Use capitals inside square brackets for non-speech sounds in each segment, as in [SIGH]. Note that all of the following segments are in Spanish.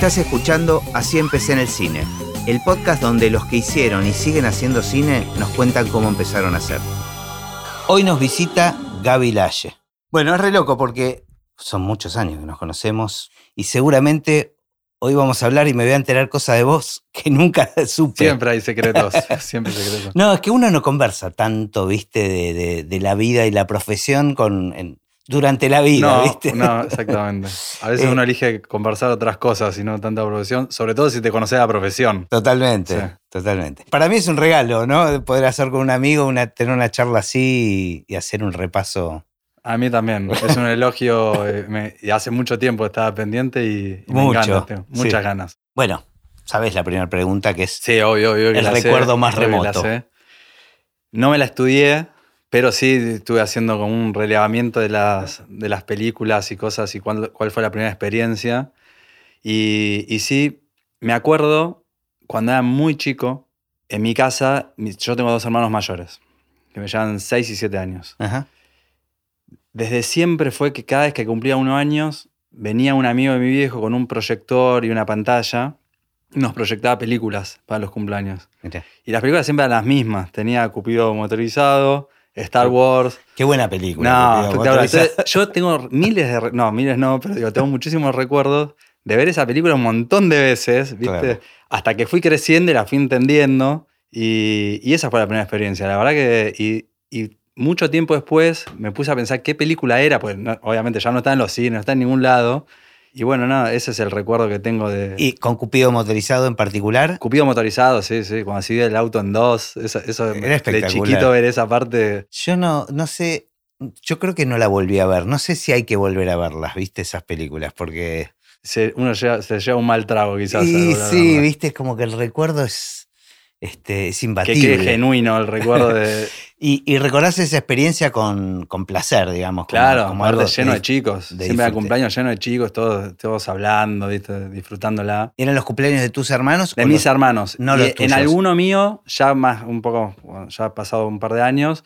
Estás escuchando Así empecé en el cine, el podcast donde los que hicieron y siguen haciendo cine nos cuentan cómo empezaron a hacer. Hoy nos visita Gaby Lalle. Bueno, es re loco porque son muchos años que nos conocemos y seguramente hoy vamos a hablar y me voy a enterar cosas de vos [LAUGHS] que nunca supe. Siempre hay secretos, [LAUGHS] siempre secretos. No, es que uno no conversa tanto, viste, de, de- de la vida y la profesión con, en- durante la vida, No, viste. no, exactamente. [LAUGHS] A veces Eh, uno elige conversar otras cosas y no tanta profesión, sobre todo si te conoces la profesión. Totalmente, Sí. totalmente. Para mí es un regalo, ¿no? Poder hacer con un amigo, una, tener una charla así y, y hacer un repaso. A mí también. [LAUGHS] Es un elogio eh, me- y hace mucho tiempo estaba pendiente y, y me encanta. tengo muchas sí. ganas. Bueno, sabes la primera pregunta que es Sí, obvio, obvio. El sé, recuerdo más obvio remoto. No me la estudié, pero sí estuve haciendo como un relevamiento de las, de las películas y cosas y cuál, cuál fue la primera experiencia. Y, y sí, me acuerdo cuando era muy chico, en mi casa, yo tengo dos hermanos mayores, que me llevan 6 y 7 años. Ajá. Desde siempre fue que cada vez que cumplía unos años, venía un amigo de mi viejo con un proyector y una pantalla, nos proyectaba películas para los cumpleaños. Y las películas siempre eran las mismas. Tenía Cupido motorizado, Star Wars. Qué buena película. No. Entonces, yo tengo miles de... No, miles no, pero digo, tengo muchísimos recuerdos de ver esa película un montón de veces, ¿viste? Claro. Hasta que fui creciendo y la fui entendiendo. Y, y esa fue la primera experiencia. La verdad que... Y, y mucho tiempo después me puse a pensar qué película era, pues no- obviamente ya no está en los cines, no está en ningún lado. Y bueno, nada, ese es el recuerdo que tengo de... Y con Cupido motorizado en particular. Cupido motorizado, sí, sí, cuando se divide el auto en dos, eso, eso Era de espectacular. chiquito ver esa parte. Yo no, no sé, yo creo que no la volví a ver. No sé si hay que volver a verlas, viste, esas películas, porque... se- uno lleva- se lleva un mal trago quizás. Y sí, viste, es como que el recuerdo es, este, es Que imbatible. quede genuino el recuerdo de. [LAUGHS] Y, y recordás esa experiencia con, con placer, digamos. como- claro, como algo lleno de chicos. de Siempre era cumpleaños lleno de chicos, todos, todos hablando, ¿viste? disfrutándola. ¿Eran los cumpleaños de tus hermanos? De mis los- hermanos. no los en tuyos. alguno mío, ya más un poco, bueno, ya ha pasado un par de años,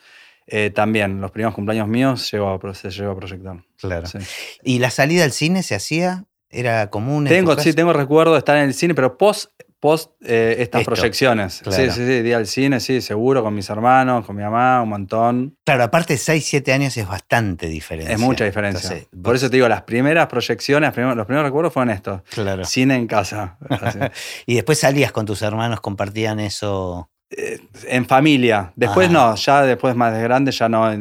eh, también los primeros cumpleaños míos llegó a, se llegó a proyectar. Claro. Sí. ¿Y la salida al cine se hacía? ¿Era común? en Tengo, sí, tengo recuerdo de estar en el cine, pero post, post eh, estas Esto, proyecciones. claro. Sí, sí, sí, día al cine, sí, seguro, con mis hermanos, con mi mamá, un montón. Claro, aparte 6, 7 años es bastante diferencia. Es mucha diferencia. Entonces, Por vos- eso te digo, las primeras proyecciones, los primeros recuerdos fueron estos. Claro. Cine en casa. [LAUGHS] Y después salías con tus hermanos, compartían eso. Eh, en familia. Después Ah. no, ya después más de grande, ya no, a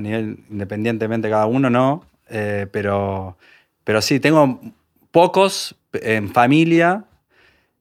nivel independientemente cada uno no. Eh, pero, pero sí, tengo pocos en familia,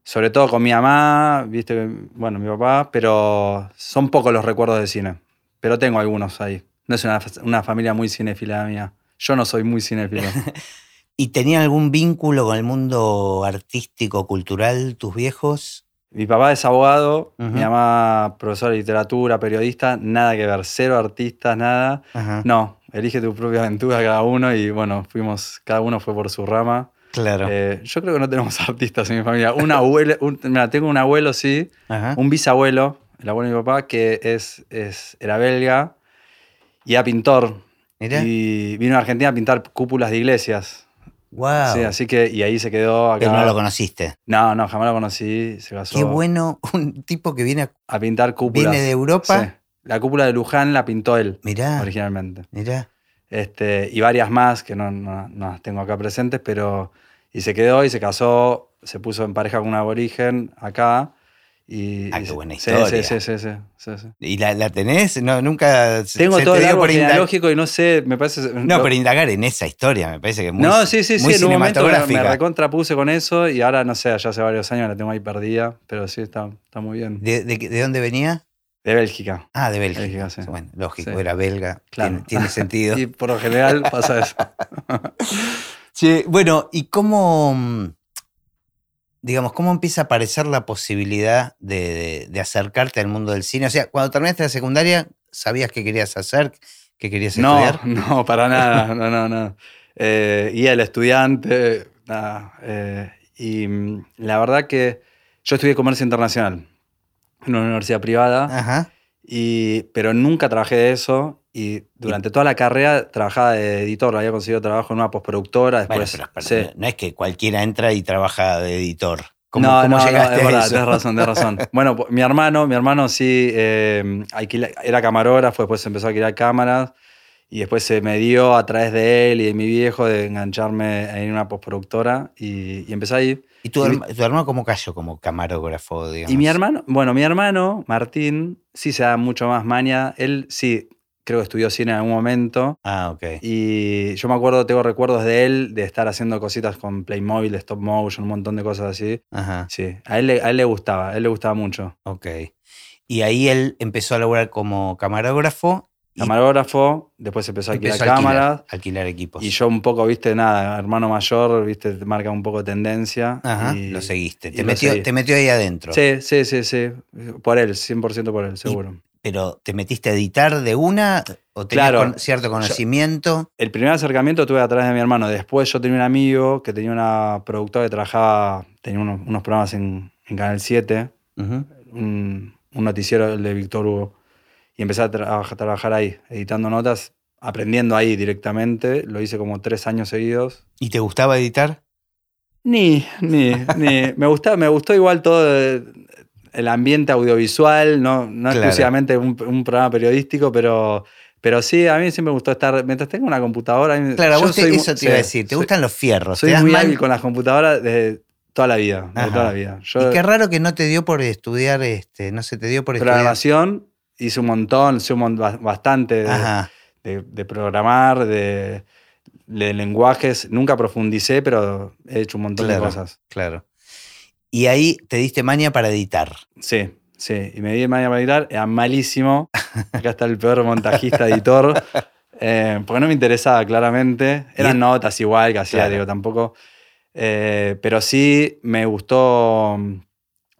sobre todo con mi mamá, viste, bueno, mi papá, pero son pocos los recuerdos de cine. Pero tengo algunos ahí. No es una, una familia muy cinéfila mía. Yo no soy muy cinéfilo. [LAUGHS] ¿Y tenían algún vínculo con el mundo artístico, cultural, tus viejos? Mi papá es abogado, mi mamá profesora de literatura, periodista, nada que ver, cero artistas, nada. No, elige tu propia aventura cada uno y bueno, fuimos, cada uno fue por su rama. Claro. Eh, yo creo que no tenemos [LAUGHS] artistas en mi familia. Un abuelo, un- mira, tengo un abuelo, sí, Ajá. un bisabuelo, el abuelo de mi papá, que es, es, era belga y era pintor. Mirá. Y vino a Argentina a pintar cúpulas de iglesias. wow. Sí, así que, y ahí se quedó acá. Pero no lo conociste. No, no, jamás lo conocí, se casó. Qué bueno, un tipo que viene, a- A pintar cúpulas. viene de Europa. Sí. La cúpula de Luján la pintó él Mirá, originalmente. mirá. Este, y varias más que no, no- no las tengo acá presentes, pero. Y se quedó y se casó, se puso en pareja con un aborigen acá. Y, Ah, qué buena historia. Sí, sí, sí, sí, sí, sí. ¿Y la, la tenés? No, nunca. Tengo se todo te el árbol genealógico y no sé, me parece. No, pero indagar en esa historia me parece que es muy, no, sí, sí, sí. En un momento me, recontrapuse con eso y ahora no sé, ya hace varios años la tengo ahí perdida, pero sí, está, está muy bien. ¿De, de, de dónde venía? De Bélgica. Ah, de Bélgica. Bélgica, sí. Bueno, lógico, era belga. Claro. Tiene, tiene sentido. [LAUGHS] Y por lo general pasa eso. [LAUGHS] Sí, bueno, ¿y cómo, mm, digamos, cómo empieza a aparecer la posibilidad de, de- de acercarte al mundo del cine? O sea, cuando terminaste la secundaria, ¿sabías qué querías hacer? ¿Qué querías No, estudiar? [LAUGHS] no, para nada, no, no, no. Eh, y el estudiante, nada. eh, y mm, la verdad que yo estudié comercio internacional en una universidad privada, Ajá. y, pero nunca trabajé de eso y durante toda la carrera trabajaba de editor, había conseguido trabajo en una postproductora. Bueno, Después, pero, pero sí. no es que cualquiera entra y trabaja de editor. ¿Cómo, no, cómo no, no, llegaste es a verdad, tenés razón, tenés razón. [LAUGHS] bueno, pues, mi hermano, mi hermano sí eh, alquila- era camarógrafo, después empezó a alquilar cámaras y después se me dio a través de él y de mi viejo de engancharme en una postproductora y, y empecé ahí. ¿Y tu, y- herma- tu hermano cómo cayó como camarógrafo, digamos? Y mi hermano, bueno, mi hermano, Martín, sí se da mucho más maña. Él sí, creo que estudió cine en algún momento. Ah, ok. Y yo me acuerdo, tengo recuerdos de él, de estar haciendo cositas con Playmobil, stop motion, un montón de cosas así. Ajá, Sí, a él, le- a él le gustaba, a él le gustaba mucho. ok. Y ahí él empezó a laburar como camarógrafo Camarógrafo, después empezó a alquilar empezó a alquilar, cámaras. alquilar equipos. Y yo un poco, viste, nada, hermano mayor, viste, te marca un poco de tendencia. Ajá, y- lo seguiste. Te metió, te metió ahí adentro. Sí, sí, sí, sí. Por él, 100% por él, seguro. Pero ¿te metiste a editar de una o tenías Claro. con- cierto conocimiento? El primer acercamiento tuve a través de mi hermano. Después yo tenía un amigo que tenía una productora que trabajaba, tenía unos, unos programas en, en Canal 7, Ujú. un, un noticiero el de Víctor Hugo. Y empecé a, tra- a trabajar ahí, editando notas, aprendiendo ahí directamente. Lo hice como tres años seguidos. ¿Y te gustaba editar? Ni, ni, ni. [LAUGHS] Me, gusta, me gustó igual todo el, el ambiente audiovisual, no, no Claro. exclusivamente un, un programa periodístico, pero, pero sí, a mí siempre me gustó estar, mientras tengo una computadora. Claro, a yo vos te- soy mu- eso te sí, iba a decir. ¿Te soy- gustan los fierros? Soy ¿Te muy mal? hábil con las computadoras desde toda la vida, desde toda la vida. Yo, Y qué raro que no te dio por estudiar, este, no se te dio por estudiar. programación hice un montón, sé un mon- ba- bastante de, de- de programar, de, de lenguajes. Nunca profundicé, pero he hecho un montón Claro. de cosas. Claro. Y ahí te diste maña para editar. Sí, sí. Y me di mañana para editar, era malísimo. Acá está el peor montajista, editor. Eh, porque no me interesaba claramente. Eran notas igual que hacía, Claro. digo, tampoco. Eh, pero sí me gustó. mm,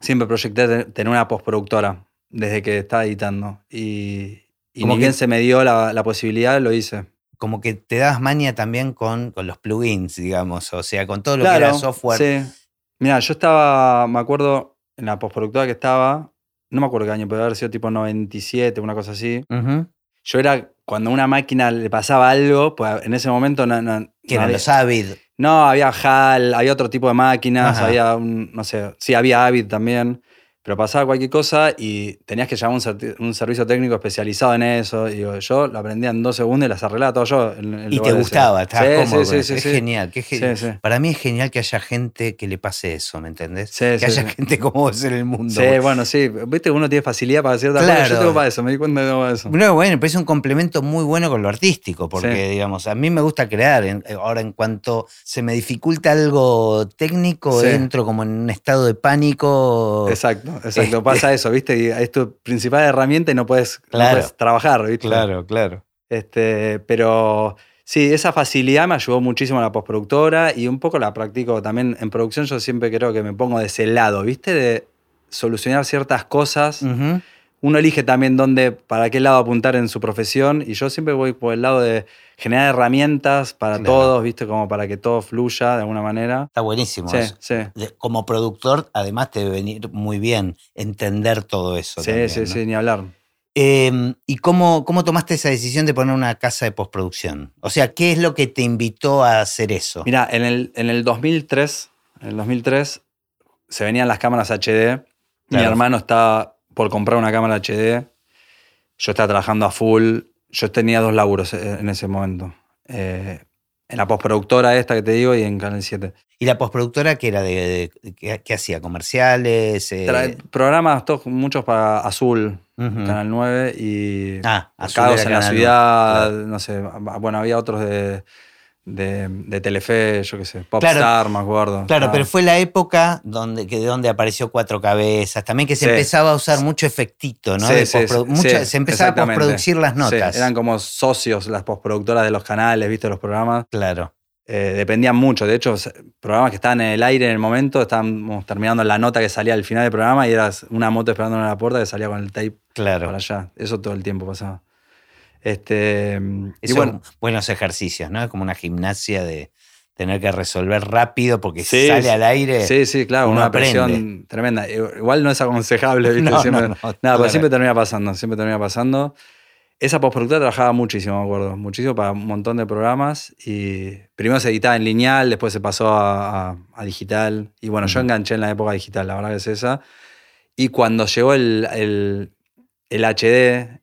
Siempre proyecté te- tener una postproductora desde que estaba editando. Y, y Como ni que- bien se me dio la, la posibilidad, lo hice. Como que te das maña también con, con los plugins, digamos. O sea, con todo lo que era software. Sí. Mira, yo estaba, me acuerdo, en la postproductora que estaba, no me acuerdo qué año, pero haber sido tipo 97, una cosa así. Yo era, cuando a una máquina le pasaba algo, pues en ese momento no, no, no había, los Avid. no, había HAL, había otro tipo de máquinas, Ajá. había un, no sé, sí, había Avid también, pero pasaba cualquier cosa y tenías que llamar a un, un servicio técnico especializado en eso. Y digo, yo lo aprendía en dos segundos y las arreglaba todo yo. en- en Y te gustaba, estabas Sí, cómodo. sí, sí, es genial. que es. Para mí es genial que haya gente que le pase eso, ¿me entendés? Que haya gente como vos en el mundo. Sí, bueno, sí. Viste que uno tiene facilidad para ciertas cosas. Claro. Yo tengo para eso, me di cuenta que tengo para eso. No, bueno, pero es un complemento muy bueno con lo artístico, porque, digamos, a mí me gusta crear. En- Ahora, en cuanto se me dificulta algo técnico, entro como en un estado de pánico. Exacto, exacto. [LAUGHS] Pasa eso, ¿viste? Y es tu principal herramienta y no puedes, no Claro. puedes trabajar, ¿viste? Claro, claro. Este, pero sí, esa facilidad me ayudó muchísimo en la postproductora y un poco la practico también en producción. Yo siempre creo que me pongo de ese lado, ¿viste? De solucionar ciertas cosas. Uno elige también dónde, para qué lado apuntar en su profesión y yo siempre voy por el lado de generar herramientas para Claro. todos, ¿viste? Como para que todo fluya de alguna manera. Está buenísimo. Sí, eso. sí. Como productor, además, te debe venir muy bien entender todo eso. Sí, también, sí, ¿no? sí, ni hablar. Eh, ¿Y cómo, cómo tomaste esa decisión de poner una casa de postproducción? O sea, ¿qué es lo que te invitó a hacer eso? Mira, en el, en el 2003, en el 2003 se venían las cámaras HD. Mi hermano estaba por comprar una cámara HD. Yo estaba trabajando a full. Yo tenía dos laburos eh, en ese momento. Eh, en la postproductora esta que te digo y en Canal 7. ¿Y la postproductora qué era? De, de- ¿qué, qué hacía? ¿Comerciales? Eh, Programas todos, muchos para Azul. Canal 9 y Ah, Azul en la ciudad, no sé. Bueno, había otros de, de, de Telefe, yo qué sé, Popstar, Claro. me acuerdo. Claro, Ah. pero fue la época donde, que de donde apareció Cuatro Cabezas, también que se Sí. empezaba a usar mucho efectito, ¿no? Sí, sí, sí, se empezaba a postproducir las notas. eran como socios las postproductoras de los canales, viste, los programas. Claro. Eh, dependían mucho. De hecho, programas que estaban en el aire en el momento, estábamos terminando la nota que salía al final del programa y era una moto esperando en la puerta que salía con el tape Claro. para allá. Eso todo el tiempo pasaba. Este, y bueno, buenos ejercicios, ¿no? Es como una gimnasia de tener que resolver rápido porque Sí, sale al aire. sí, sí, claro, una aprende. presión tremenda. Igual no es aconsejable, [LAUGHS] ¿viste? No, siempre, no, no, nada, claro. pero siempre termina pasando, siempre termina pasando. esa postproductora trabajaba muchísimo, me acuerdo, muchísimo para un montón de programas y primero se editaba en lineal, después se pasó a, a- a digital y bueno, yo enganché en la época digital, la verdad que es esa. Y cuando llegó el, el, el HD,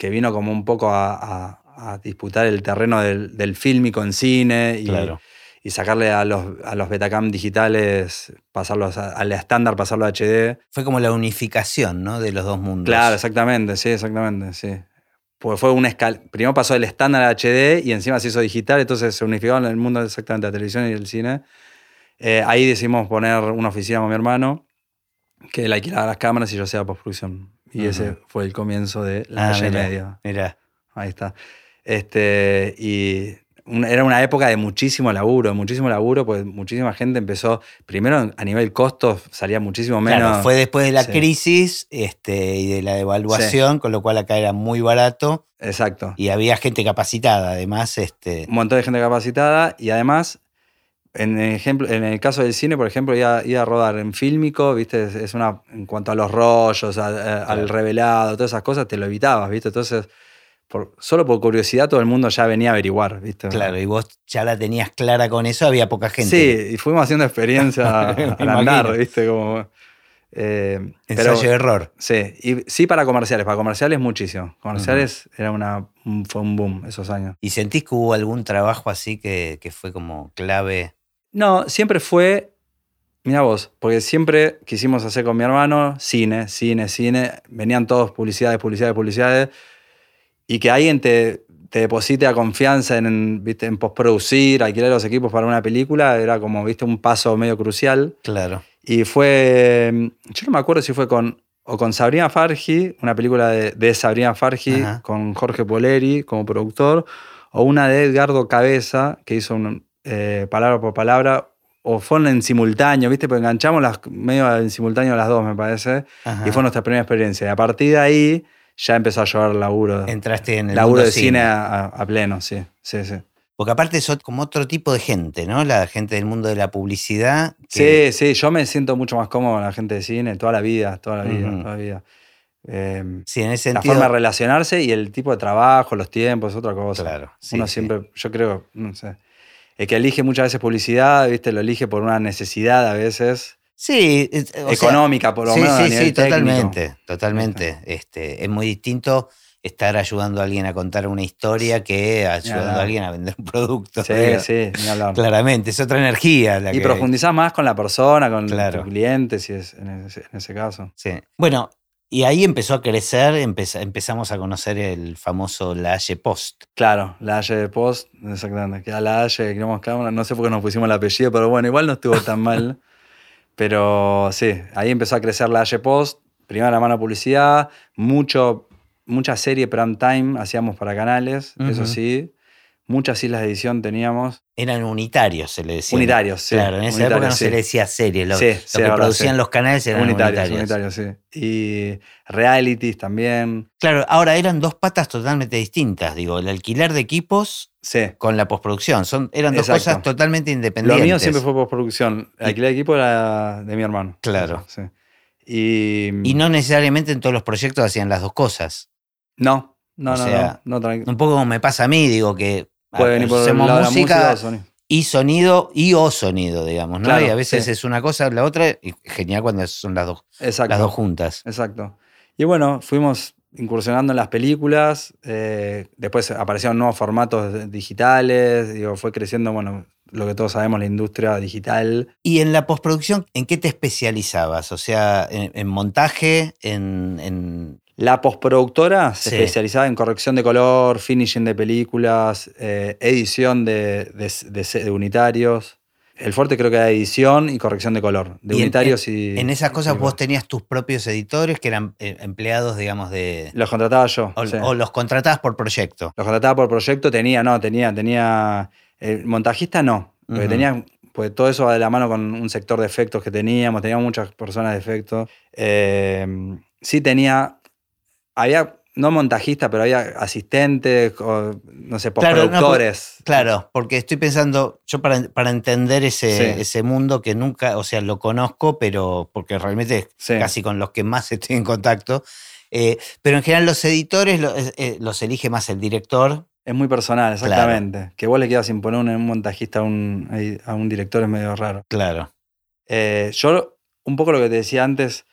que vino como un poco a, a- a disputar el terreno del, del fílmico en cine y, Claro. y sacarle a los, a los Betacam digitales, pasarlos a- al estándar, pasarlo a HD. Fue como la unificación, ¿no? De los dos mundos. Claro, exactamente, sí, exactamente, sí. Pues fue un escal... Primero pasó del estándar a HD y encima se hizo digital, entonces se unificaron el mundo exactamente de la televisión y el cine. Eh, ahí decidimos poner una oficina con mi hermano, que él alquilaba las cámaras y yo hacía postproducción. Y ese fue el comienzo de la Ah, calle mira, media. Mira. Ahí está. Este, y era una época de muchísimo laburo, muchísimo laburo, pues muchísima gente empezó, primero a nivel costos salía muchísimo menos. Claro, fue después de la Sí. crisis este, y de la devaluación, con lo cual acá era muy barato Exacto. y había gente capacitada, además. Este, un montón de gente capacitada y además, en el, ejemplo, en el caso del cine, por ejemplo, iba, iba a rodar en fílmico, ¿viste? Es- Es una, en cuanto a los rollos, a- a- al revelado, todas esas cosas, te lo evitabas, ¿viste? Entonces, por, solo por curiosidad todo el mundo ya venía a averiguar, ¿viste? claro, y vos ya la tenías clara con eso, había poca gente. Sí, y fuimos haciendo experiencia [LAUGHS] al andar. ¿viste? Como, eh, pero, Ensayo de error. sí, y sí para comerciales, para comerciales muchísimo. Comerciales era una, un- fue un boom esos años. ¿Y sentís que hubo algún trabajo así que, que fue como clave? No, siempre fue, mira vos, porque siempre quisimos hacer con mi hermano cine, cine, cine. Venían todos publicidades, publicidades, publicidades. Y que alguien te, te deposite a confianza en, ¿viste? en postproducir, alquilar los equipos para una película, era como, viste, un paso medio crucial. Claro. Y fue, yo no me acuerdo si fue con, o con Sabrina Fargi, una película de, de Sabrina Fargi, Ajá. con Jorge Poleri como productor, o una de Edgardo Cabeza, que hizo un, eh, palabra por palabra, o fueron en simultáneo, ¿viste? Porque enganchamos las, medio en simultáneo las dos, me parece, Ajá. y fue nuestra primera experiencia. Y a partir de ahí ya empezó a llevar laburo, Entraste en el laburo mundo de cine a, a- a pleno, sí, sí, sí. Porque aparte sos como otro tipo de gente, ¿no? La gente del mundo de la publicidad. que- Sí, sí, yo me siento mucho más cómodo con la gente de cine toda la vida, toda la vida, toda la vida. Eh, Sí, en ese la sentido. forma de relacionarse y el tipo de trabajo, los tiempos, otra cosa. Claro, sí, Uno sí. siempre, yo creo, no sé. El que elige muchas veces publicidad, ¿viste? Lo elige por una necesidad a veces Sí, sea, económica, por lo sí, menos. a sí, nivel sí, técnico. totalmente, totalmente. Este, es muy distinto estar ayudando a alguien a contar una historia que ayudando a alguien a vender un producto. Sí, sí, ni hablar. Claramente, es otra energía la Y que- profundizás más con la persona, con Claro. tu cliente, si es en ese, en ese caso. Sí. Bueno, y ahí empezó a crecer, empeza- empezamos a conocer el famoso La Haye Post. Claro, la Haye de Post, exactamente. Que a la queremos cámara, no sé por qué nos pusimos el apellido, pero bueno, igual no estuvo tan mal. [LAUGHS] Pero sí, ahí empezó a crecer la Haye Post, primera mano publicidad, mucho, mucha serie prime time hacíamos para canales, eso sí. Muchas islas de edición teníamos. Eran unitarios, se le decía. Unitarios, sí. Claro, en esa unitarios, época no sí. se le decía serie. Lo, Sí, lo sí, que verdad, producían los canales eran Unitarios, unitarios. unitarios, sí. Y realities también. Claro, ahora eran dos patas totalmente distintas. Digo, el alquiler de equipos con la postproducción. Son, eran dos Exacto. cosas totalmente Lo independientes. mío siempre fue postproducción. El alquiler de equipo era de mi hermano. Claro. Sí. Y, Y no necesariamente en todos los proyectos hacían las dos cosas. No, no, O no, sea, no, no, Un poco como me pasa a mí, digo que Puede venir por hacemos lado la música, música o sonido. y sonido y o sonido, digamos, ¿no? Claro, y a veces sí. es una cosa, la otra, y genial cuando son las dos, Exacto. las dos juntas. Exacto. Y bueno, fuimos incursionando en las películas, eh, después aparecieron nuevos formatos digitales, digo, fue creciendo, bueno, lo que todos sabemos, la industria digital. Y en la postproducción, ¿en qué te especializabas? O sea, en, en montaje, en, en- La postproductora se Sí. especializaba en corrección de color, finishing de películas, eh, edición de, de- de se- de unitarios. El fuerte creo que era edición y corrección de color, de Y en- unitarios y... en esas cosas y- vos tenías tus propios editores que eran eh, empleados, digamos, de... Los contrataba yo. O, sí. o los contratabas por proyecto. Los contrataba por proyecto, tenía, no, tenía, tenía. El montajista no, porque Ujú. tenía, pues todo eso va de la mano con un sector de efectos que teníamos, teníamos muchas personas de efectos. Eh, sí tenía, había, no montajista, pero había asistentes, o, no sé, Claro, no, postproductores. Claro, porque estoy pensando, yo para, para entender ese, Sí. ese mundo que nunca, o sea, lo conozco, pero porque realmente Sí. casi con los que más [LAUGHS] estoy en contacto, Eh, pero en general los editores eh, los elige más el director. Es muy personal, exactamente. Que vos le quieras imponer un, un montajista a un, a un director es medio raro. Claro. Eh, yo, un poco lo que te decía antes,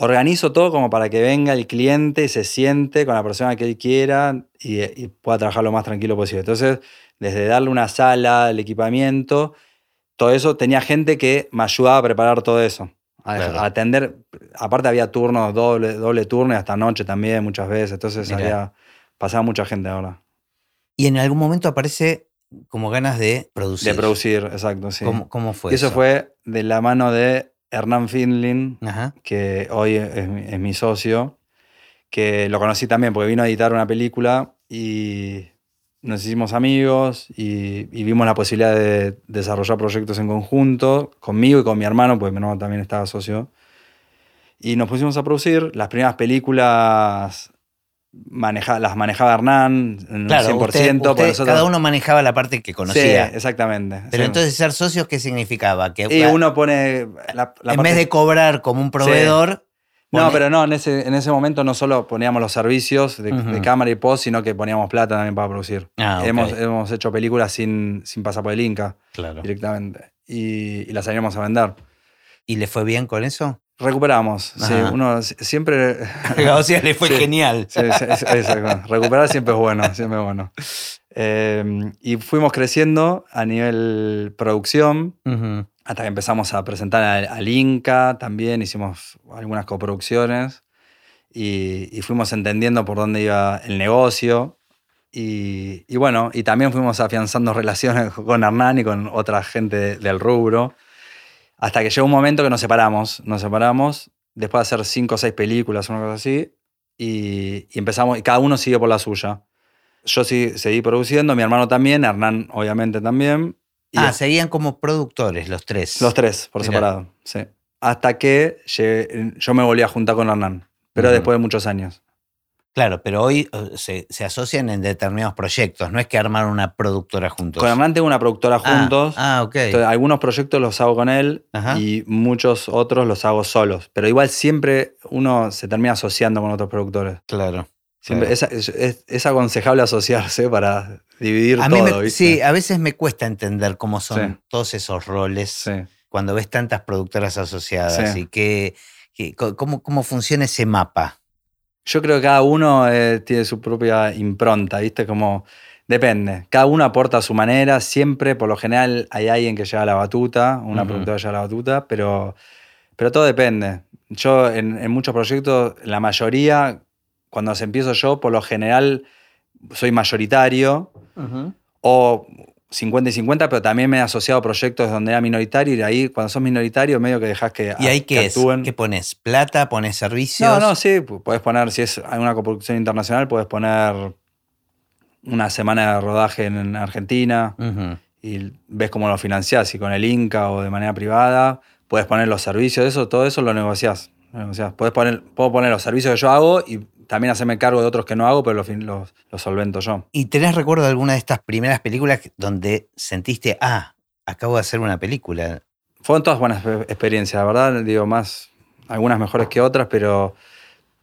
organizo todo como para que venga el cliente y se siente con la persona que él quiera y, y pueda trabajar lo más tranquilo posible. Entonces, desde darle una sala, el equipamiento, todo eso, tenía gente que me ayudaba a preparar todo eso. A, Claro. a atender, aparte había turnos, doble, doble turno y hasta noche también muchas veces. Entonces Mirá. había, pasaba mucha gente ahora. Y en algún momento aparece como ganas de producir. De producir, exacto, sí. ¿Cómo, cómo fue y eso, eso? fue de la mano de Hernán Finlin, Ajá. que hoy es, mi- es mi socio, que lo conocí también porque vino a editar una película y nos hicimos amigos y, y vimos la posibilidad de desarrollar proyectos en conjunto, conmigo y con mi hermano, porque mi hermano también estaba socio. Y nos pusimos a producir. Las primeras películas maneja- las manejaba Hernán en Claro, un 100%. usted- por usted- nosotros- cada uno manejaba la parte que Sí, conocía. exactamente. Pero Sí. entonces ser socios, ¿qué significaba? Que Y uno pone la, la en parte- vez de cobrar como un proveedor. No, pone- pero no, en ese, en ese momento no solo poníamos los servicios de, cámara y post, sino que poníamos plata también para producir. Ah, hemos, hemos hecho películas sin, sin pasar por el Inca Claro. directamente y, y las salíamos a vender. ¿Y le fue bien con eso? Recuperamos, sí, uno si- siempre... o sea, le fue Sí. genial. Sí, sí. Recuperar siempre es bueno, siempre es bueno. Eh, y fuimos creciendo a nivel producción, hasta que empezamos a presentar al, al Inca también, hicimos algunas coproducciones y, y fuimos entendiendo por dónde iba el negocio. Y, y bueno, y también fuimos afianzando [LAUGHS] relaciones con Hernán y con otra gente de- del rubro, hasta que llegó un momento que nos separamos, nos separamos después de hacer cinco o seis películas, una cosa así, y, y empezamos, y cada uno siguió por la suya. Yo sí, seguí produciendo, mi hermano también, Hernán obviamente también. y Ah, seguían como productores los tres. los tres, por Mirá. separado, sí. Hasta que llegué- yo me volví a juntar con Hernán, pero después de muchos años. Claro, pero hoy eh, se, se asocian en determinados proyectos. No es que armaron una productora juntos. Con Hernán tengo una productora Ah, juntos. Ah, ok. Entonces, algunos proyectos los hago con él Ajá. y muchos otros los hago solos. Pero igual siempre uno se termina asociando con otros productores. claro. Siempre, claro. es, es- es- es aconsejable asociarse para dividir A mí todo, me- ¿viste? sí, a veces me cuesta entender cómo son Sí. todos esos roles Sí. cuando ves tantas productoras asociadas Sí. y que, cómo, cómo funciona ese mapa. Yo creo que cada uno eh, tiene su propia impronta, ¿viste? Como depende. Cada uno aporta a su manera. Siempre, por lo general, hay alguien que lleva la batuta, una Ujú. productora lleva la batuta, pero, pero todo depende. Yo, en, en muchos proyectos, la mayoría, cuando se empiezo yo, por lo general, soy mayoritario o 50 y 50, pero también me he asociado a proyectos donde era minoritario y ahí, cuando sos minoritario, medio que dejas que, ¿Y ahí que qué es? actúen. ¿Qué pones? ¿Plata? ¿Pones servicios? No, no, sí, pu- podés poner, si es una coproducción internacional, puedes poner una semana de rodaje en, en Argentina y ves cómo lo financiás, si con el Inca o de manera privada, puedes poner los servicios, eso, todo eso lo negociás. lo negociás. Podés poner, puedo poner los servicios que yo hago y también hacerme cargo de otros que no hago, pero los, los, los solvento yo. ¿Y tenés recuerdo de alguna de estas primeras películas donde sentiste, ah, acabo de hacer una película? Fueron todas buenas pe- experiencias, la verdad, digo, más, algunas mejores que otras, pero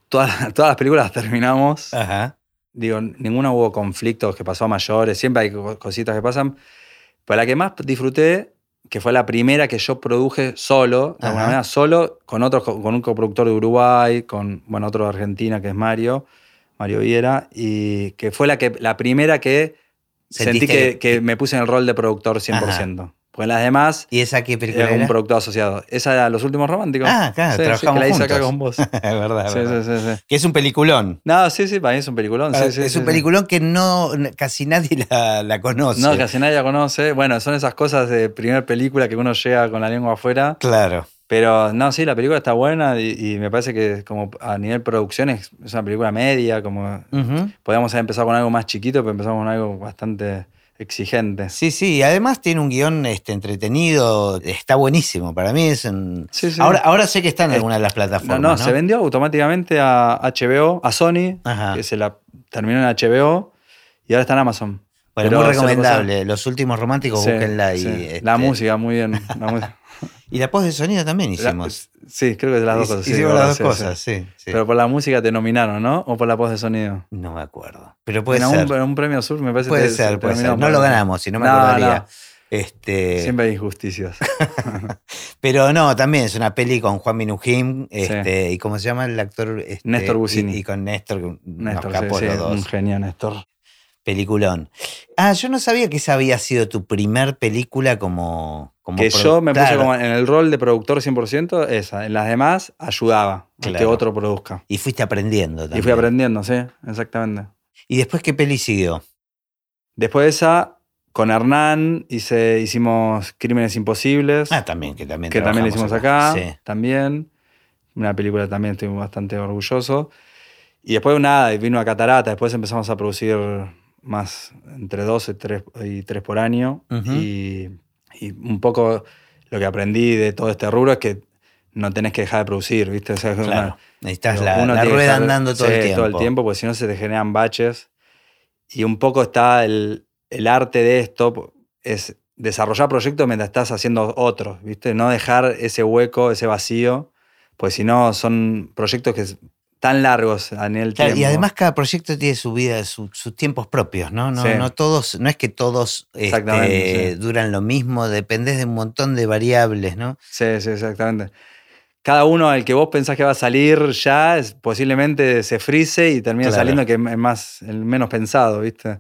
todas, [LAUGHS] todas las películas las terminamos. Ajá. Digo, ninguno hubo conflictos que pasó a mayores, siempre hay co- cositas que pasan. Pero la que más disfruté, que fue la primera que yo produje solo, de alguna Ajá. manera solo, con, otro, co- con un coproductor de Uruguay, con bueno, otro de Argentina que es Mario, Mario Viera, y que fue la, que, la primera que sentí que, que- que me puse en el rol de productor 100%. Porque las demás ¿Y esa qué película era un productor asociado. Esa era Los Últimos Románticos. Ah, claro, Sí, sí, trabajamos que la hice acá juntos. con vos. [LAUGHS] Es verdad, Sí, verdad. sí, sí, sí. Que es un peliculón. No, sí, sí, para mí es un peliculón. sí, sí, es sí, un sí. peliculón que no casi nadie la, la conoce. No, casi nadie la conoce. Bueno, son esas cosas de primer película que uno llega con la lengua afuera. Claro. Pero no, sí, la película está buena y, y me parece que como a nivel producción es, es una película media, como podíamos haber empezado con algo más chiquito, pero empezamos con algo bastante exigente. Sí, sí, y además tiene un guion este, entretenido, está buenísimo. Para mí es un... Sí, sí. Ahora, ahora sé que está en Eh, alguna de las plataformas. no, No, se vendió automáticamente a HBO, a Sony, Ajá. que se la terminó en HBO y ahora está en Amazon. Bueno, Pero muy recomendable. Los últimos románticos, Sí, búsquenla y. sí. este, La música, muy bien. la música. Y la post de sonido también La- hicimos. sí, creo que es las dos cosas. sí, hicimos verdad, las sí, dos sí. cosas, sí. sí. Pero por la música te nominaron, ¿no? ¿O por la voz de sonido? no me acuerdo. Pero puede en ser. un, un premio sur me parece Puede ser, puede ser. No lo ganamos, si no me No, acordaría. no. Este, Siempre hay injusticias. [LAUGHS] Pero no, también es una peli con Juan Minujín este, y ¿cómo se llama el actor? Este, Néstor Busini. Y, y con Néstor, Néstor, sí, sí, los dos. un genio, Néstor. Peliculón. Ah, yo no sabía que esa había sido tu primer película como. Como Que yo me puse Claro. como en el rol de productor 100%, esa. En las demás ayudaba a que otro produzca. Y fuiste aprendiendo también. Y fui aprendiendo, sí, exactamente. ¿Y después qué peli siguió? Después de esa, con Hernán hice, hicimos Crímenes Imposibles, Ah, también, que también. que también la hicimos acá, Sí. también. Una película también estoy bastante orgulloso. Y después nada, vino a Catarata, después empezamos a producir más entre dos y tres, y tres por año. Ujú. y, y un poco lo que aprendí de todo este rubro es que no tenés que dejar de producir, ¿viste? O sea, es una- Claro. Necesitas la, uno rueda andando todo sí, el tiempo. todo el tiempo, porque si no se te generan baches. Y un poco está el, el arte de esto, es desarrollar proyectos mientras estás haciendo otros, ¿viste? No dejar ese hueco, ese vacío, pues si no son proyectos que tan largos a nivel Claro, tiempo. y además cada proyecto tiene su vida, su- sus tiempos propios, ¿no? No, Sí. no todos, no es que todos este, sí. duran lo mismo, dependés de un montón de variables, ¿no? Sí, sí, exactamente. Cada uno al que vos pensás que va a salir ya, posiblemente se frise y termina Claro. saliendo que es más, el menos pensado, ¿viste?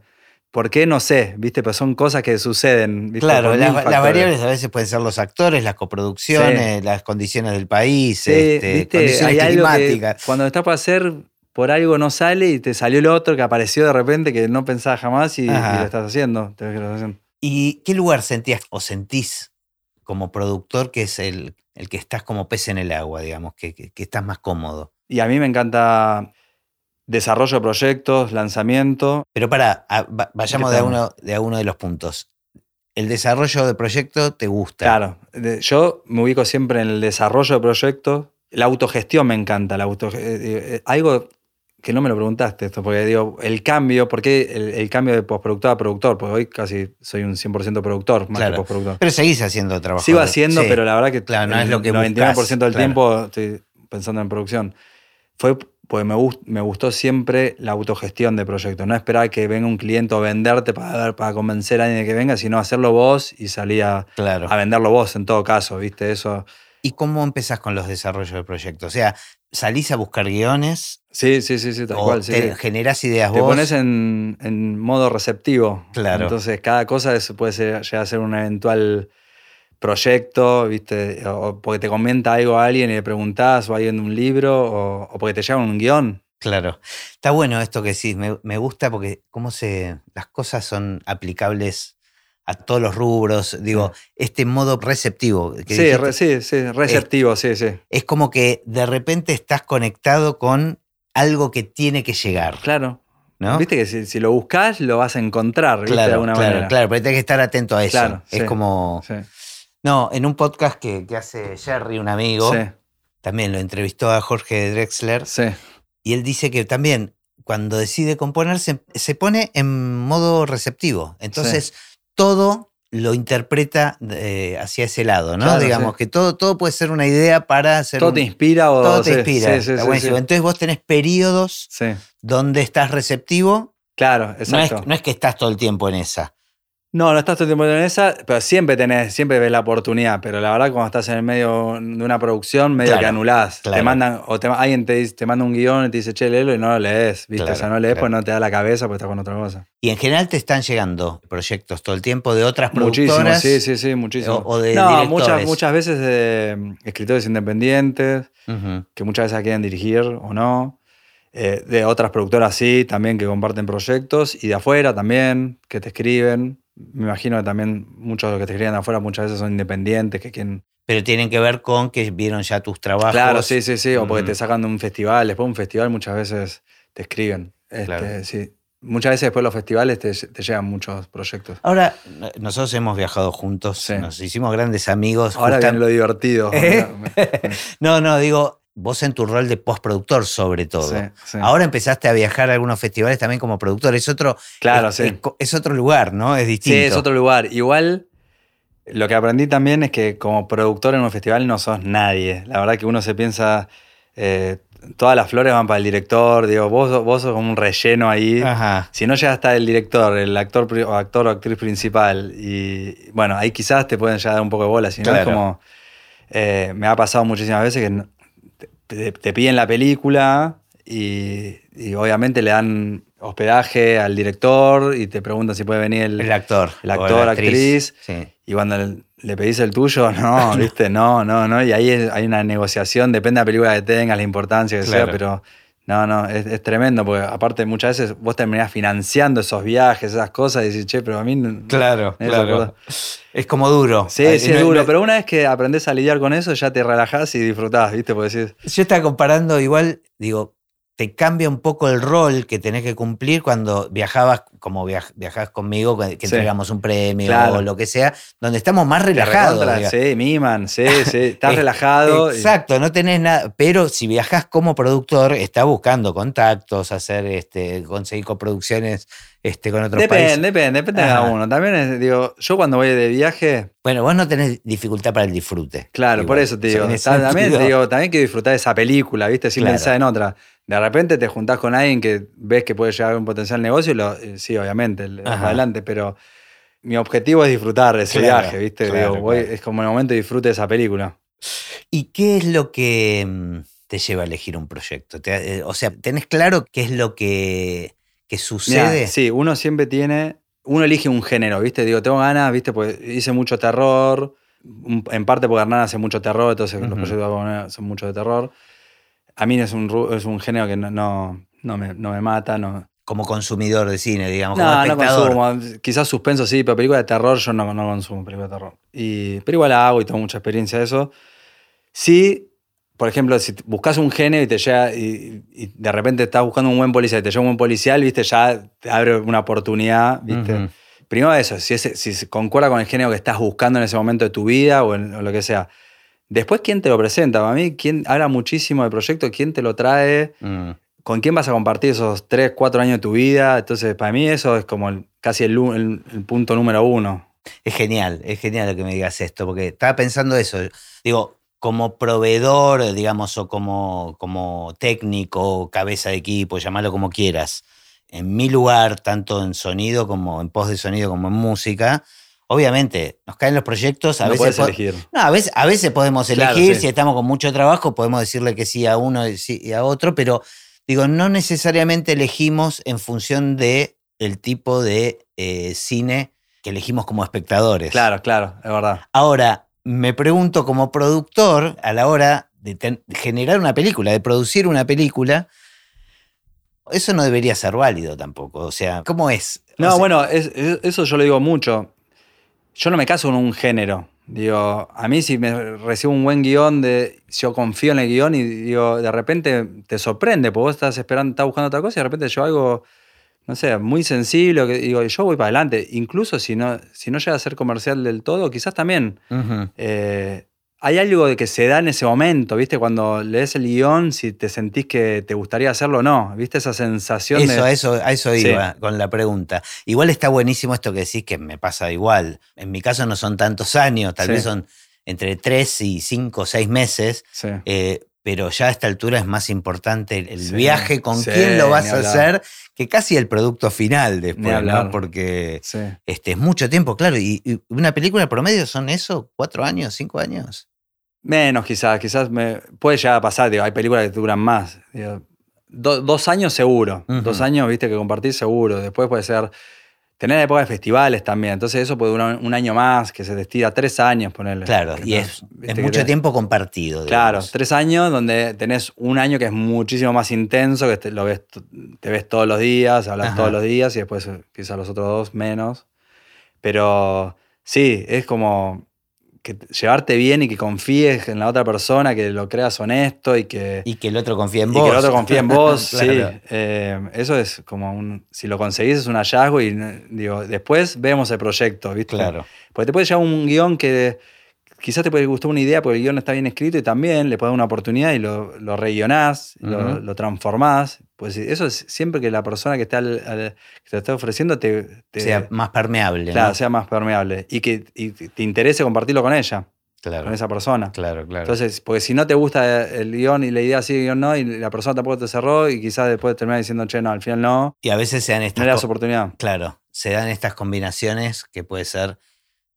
¿Por qué? No sé, ¿viste? Pero son cosas que suceden, ¿viste? Claro, las, variables a veces pueden ser los actores, las coproducciones, las condiciones del país, Sí, este, ¿viste? condiciones Hay algo que climáticas. cuando estás para hacer, por algo no sale y te salió el otro que apareció de repente que no pensabas jamás y, lo estás haciendo. te lo haciendo. ¿Y qué lugar sentías o sentís como productor que es el, el que estás como pez en el agua, digamos, que, que- que estás más cómodo? Y a mí me encanta desarrollo de proyectos, lanzamiento. Pero para, a- vayamos ¿Qué de a, uno, de a uno de los puntos. El desarrollo de proyecto te gusta. Claro, yo me ubico siempre en el desarrollo de proyectos. La autogestión me encanta. La auto, eh, eh, algo que no me lo preguntaste esto, porque digo, el cambio, ¿por qué el, el cambio de postproductor a productor? Porque hoy casi soy un 100% productor, más Claro. que postproductor. Pero seguís haciendo trabajo. Sigo haciendo, sí. pero la verdad que Claro, no es el lo que 99% del tiempo estoy pensando en producción. Fue porque me, gust- me gustó siempre la autogestión de proyectos. No esperar que venga un cliente o venderte para, para convencer a alguien de que venga, sino hacerlo vos y salir a, Claro. a venderlo vos en todo caso, ¿viste? Eso. ¿Y cómo empezás con los desarrollos de proyectos? O sea, ¿salís a buscar guiones? Sí, sí, sí, sí, tal ¿O cual. te sí. generás ideas Te vos? pones en, en modo receptivo. Claro. Entonces, cada cosa es- puede ser, llegar a ser un eventual proyecto, ¿viste? O porque te comenta algo a alguien y le preguntás, o alguien de un libro, o, o porque te llevan un guion. Claro. Está bueno esto que decís. Me, me gusta porque cómo se. las cosas son aplicables a todos los rubros. Digo, este modo receptivo. Que Sí, dijiste, re- sí, sí, receptivo, sí, sí. Es como que de repente estás conectado con algo que tiene que llegar. Claro. ¿no? Viste que si, si lo buscas, lo vas a encontrar, ¿viste? de alguna claro, manera. claro, pero hay que estar atento a eso. Claro, es sí. como. Sí, No, en un podcast que, que hace Jerry, un amigo, sí, también lo entrevistó a Jorge Drexler, sí. y él dice que también cuando decide componer se, se pone en modo receptivo. Entonces todo lo interpreta eh, hacia ese lado, ¿no? Claro, Digamos sí. que todo, todo puede ser una idea para hacer. Todo un- te inspira o todo te sí, inspira. Sí. Entonces vos tenés periodos donde estás receptivo. Claro, No exacto. es, no es que estás todo el tiempo en esa. No, no estás todo el tiempo en esa, pero siempre tenés, siempre ves la oportunidad. Pero la verdad, cuando estás en el medio de una producción, medio Claro, que anulás. claro. Te mandan, o te- alguien te, dice- te manda un guion y te dice, che, léelo y no lo lees, ¿viste? Claro, o sea, no lees pues no te da la cabeza porque estás con otra cosa. Y en general te están llegando proyectos todo el tiempo de otras Muchísimo, productoras. sí, sí, sí, muchísimo. o- o de no, directores. muchas, muchas veces de mm, escritores independientes, que muchas veces quieren dirigir o no. Eh, de otras productoras sí, también que comparten proyectos. Y de afuera también, que te escriben. Me imagino que también muchos de los que te escriben afuera muchas veces son independientes, que quieren Pero tienen que ver con que vieron ya tus trabajos. Claro, sí, sí, sí. O porque Ujú. te sacan de un festival. Después de un festival muchas veces te escriben. Este, Claro. sí. Muchas veces después de los festivales te, te llegan muchos proyectos. Ahora, no- nosotros hemos viajado juntos, Sí. nos hicimos grandes amigos. Ahora justam- viene lo divertido. ¿Eh? no, [LAUGHS] no, digo, vos en tu rol de postproductor sobre todo. Sí, sí. Ahora empezaste a viajar a algunos festivales también como productor. Es otro, Claro, es, sí. es otro lugar, ¿no? Es Sí, distinto. es otro lugar. Igual Lo que aprendí también es que como productor en un festival no sos nadie. La verdad que uno se piensa, eh, todas las flores van para el director, digo, vos, vos sos como un relleno ahí. Ajá. Si no llega hasta el director, el actor o actor o actriz principal, y bueno, ahí quizás te pueden ya dar un poco de bola, si no es como, eh, me ha pasado muchísimas veces que te- te piden la película y, y obviamente le dan hospedaje al director y te preguntan si puede venir el, El actor. el actor, actriz. Sí. y cuando le, le pedís el tuyo, [LAUGHS] no, viste, no, no, no. Y ahí es- hay una negociación, depende de la película que tengas, la importancia que Claro. sea, pero no, no, es, es tremendo, porque aparte muchas veces vos terminás financiando esos viajes, esas cosas, y decís, che, pero a mí. no- Claro, claro. Es como duro. Sí, Ay, sí, no- es duro, pero una vez que aprendés a lidiar con eso, ya te relajás y disfrutás, ¿viste? Porque decís, Yo estaba comparando igual, digo, te cambia un poco el rol que tenés que cumplir cuando viajabas, como viaj- viajás conmigo, que Sí. entregamos un premio Claro. o lo que sea, donde estamos más relajados. recontra, sí, miman, sí, [LAUGHS] sí, estás relajado. y- Exacto, no tenés nada. Pero si viajás como productor, estás buscando contactos, hacer, este, conseguir coproducciones este, con otros Depende, países. depende, depende de cada uno. También, es, digo, yo cuando voy de viaje, Bueno, vos no tenés dificultad para el disfrute. Claro, por eso te O sea, digo. también, te digo, también que disfrutar de esa película, ¿viste? Sin Claro. pensar en otra. De repente te juntás con alguien que ves que puede llegar a un potencial negocio y lo, eh, sí, obviamente, Ajá. adelante, pero mi objetivo es disfrutar de ese Claro, viaje, ¿viste? claro, Digo, voy- claro. Es como el momento de disfrute de esa película. ¿Y qué es lo que mm, te lleva a elegir un proyecto? Te- eh, o sea, ¿tenés claro qué es lo que, que Mirá, sucede? sí, uno siempre tiene. Uno elige un género, ¿viste? Digo, tengo ganas, ¿viste? Pues hice mucho terror. En parte porque Hernán hace mucho terror, entonces los proyectos son mucho de terror. A mí es un, es un género que no, no, no me, no me mata, no, Como consumidor de cine, digamos, como No, no espectador. consumo. Quizás suspenso sí, pero película de terror yo no, no consumo película de terror. Y, pero igual la hago y tengo mucha experiencia de eso. Sí, por ejemplo, si buscas un género y te llega y, y de repente estás buscando un buen policía y te llega un buen policial, viste, ya te abre una oportunidad, viste. Primero eso, si, ese- si concuerda con el género que estás buscando en ese momento de tu vida o, en- o lo que sea. Después, ¿quién te lo presenta? Para mí, ¿quién habla muchísimo del proyecto? ¿Quién te lo trae? Mm. con quién vas a compartir esos 3, 4 años de tu vida. Entonces, para mí eso es como el- casi el, el- el punto número uno. Es genial, es genial que me digas esto, porque estaba pensando eso. Digo, como proveedor, digamos, o como, como técnico, cabeza de equipo, llamarlo como quieras, en mi lugar, tanto en sonido como en post de sonido como en música, obviamente nos caen los proyectos, a no veces elegir. No, a veces, a veces podemos Claro, elegir, sí. si estamos con mucho trabajo, podemos decirle que sí a uno y a otro, pero digo, no necesariamente elegimos en función de el tipo de eh, cine que elegimos como espectadores. Claro, claro, es verdad. Ahora, me pregunto como productor, a la hora de ten- generar una película, de producir una película, eso no debería ser válido tampoco. O sea, ¿cómo es? O No, sea, bueno, es- es- eso yo lo digo mucho. Yo no me caso con un género. Digo, a mí si me recibo un buen guion, de, yo confío en el guion y digo, de repente te sorprende, porque vos estás esperando, estás buscando otra cosa y de repente yo algo, no sé, muy sensible, que digo, yo voy para adelante. Incluso si no, si no llega a ser comercial del todo, quizás también eh, hay algo de que se da en ese momento, ¿viste? Cuando lees el guion, si te sentís que te gustaría hacerlo o no, ¿viste? Esa sensación Eso, de... a eso, a eso Sí. iba con la pregunta. Igual está buenísimo esto que decís que me pasa igual. En mi caso no son tantos años, tal Sí. vez son entre tres y cinco o seis meses, Sí. eh, pero ya a esta altura es más importante el, Sí, viaje, con sí, quién lo vas a hacer, que casi el producto final después. ¿no? Porque Sí. este, es mucho tiempo, claro. Y, y una película promedio son eso, cuatro años, cinco años. Menos quizás, quizás me, puede llegar a pasar, digo, hay películas que duran más. digo, do- dos años seguro, dos años, viste, que compartir seguro. Después puede ser, tener época de festivales también, entonces eso puede durar un año más, que se te estira tres años, ponerle. Claro, y es, es mucho tiempo compartido. Claro, tres años donde tenés un año que es muchísimo más intenso, que te, lo ves, te ves todos los días, hablas Ajá. todos los días y después eh, quizás los otros dos menos. Pero sí, es como que llevarte bien y que confíes en la otra persona, que lo creas honesto y que, Y que el otro confía en y vos. que el otro confíe en vos. [LAUGHS] Claro. Sí, Eh, eso es como un, si lo conseguís es un hallazgo y digo, después vemos el proyecto, ¿viste? Claro. Porque te puede llegar un guion que quizás te puede gustar una idea porque el guion está bien escrito y también le puedes dar una oportunidad y lo, lo lo, lo transformás. Pues eso es siempre que la persona que, está al- al- que te está ofreciendo te, te- sea más permeable. claro, ¿no? sea más permeable y que y te interese compartirlo con ella, claro, con esa persona. claro, claro. Entonces, porque si no te gusta el guion y la idea sí, el guion no, y la persona tampoco te cerró y quizás después terminas diciendo, che, no, al final no, y a veces se dan no estas le das co- oportunidad. Claro, se dan estas combinaciones que puede ser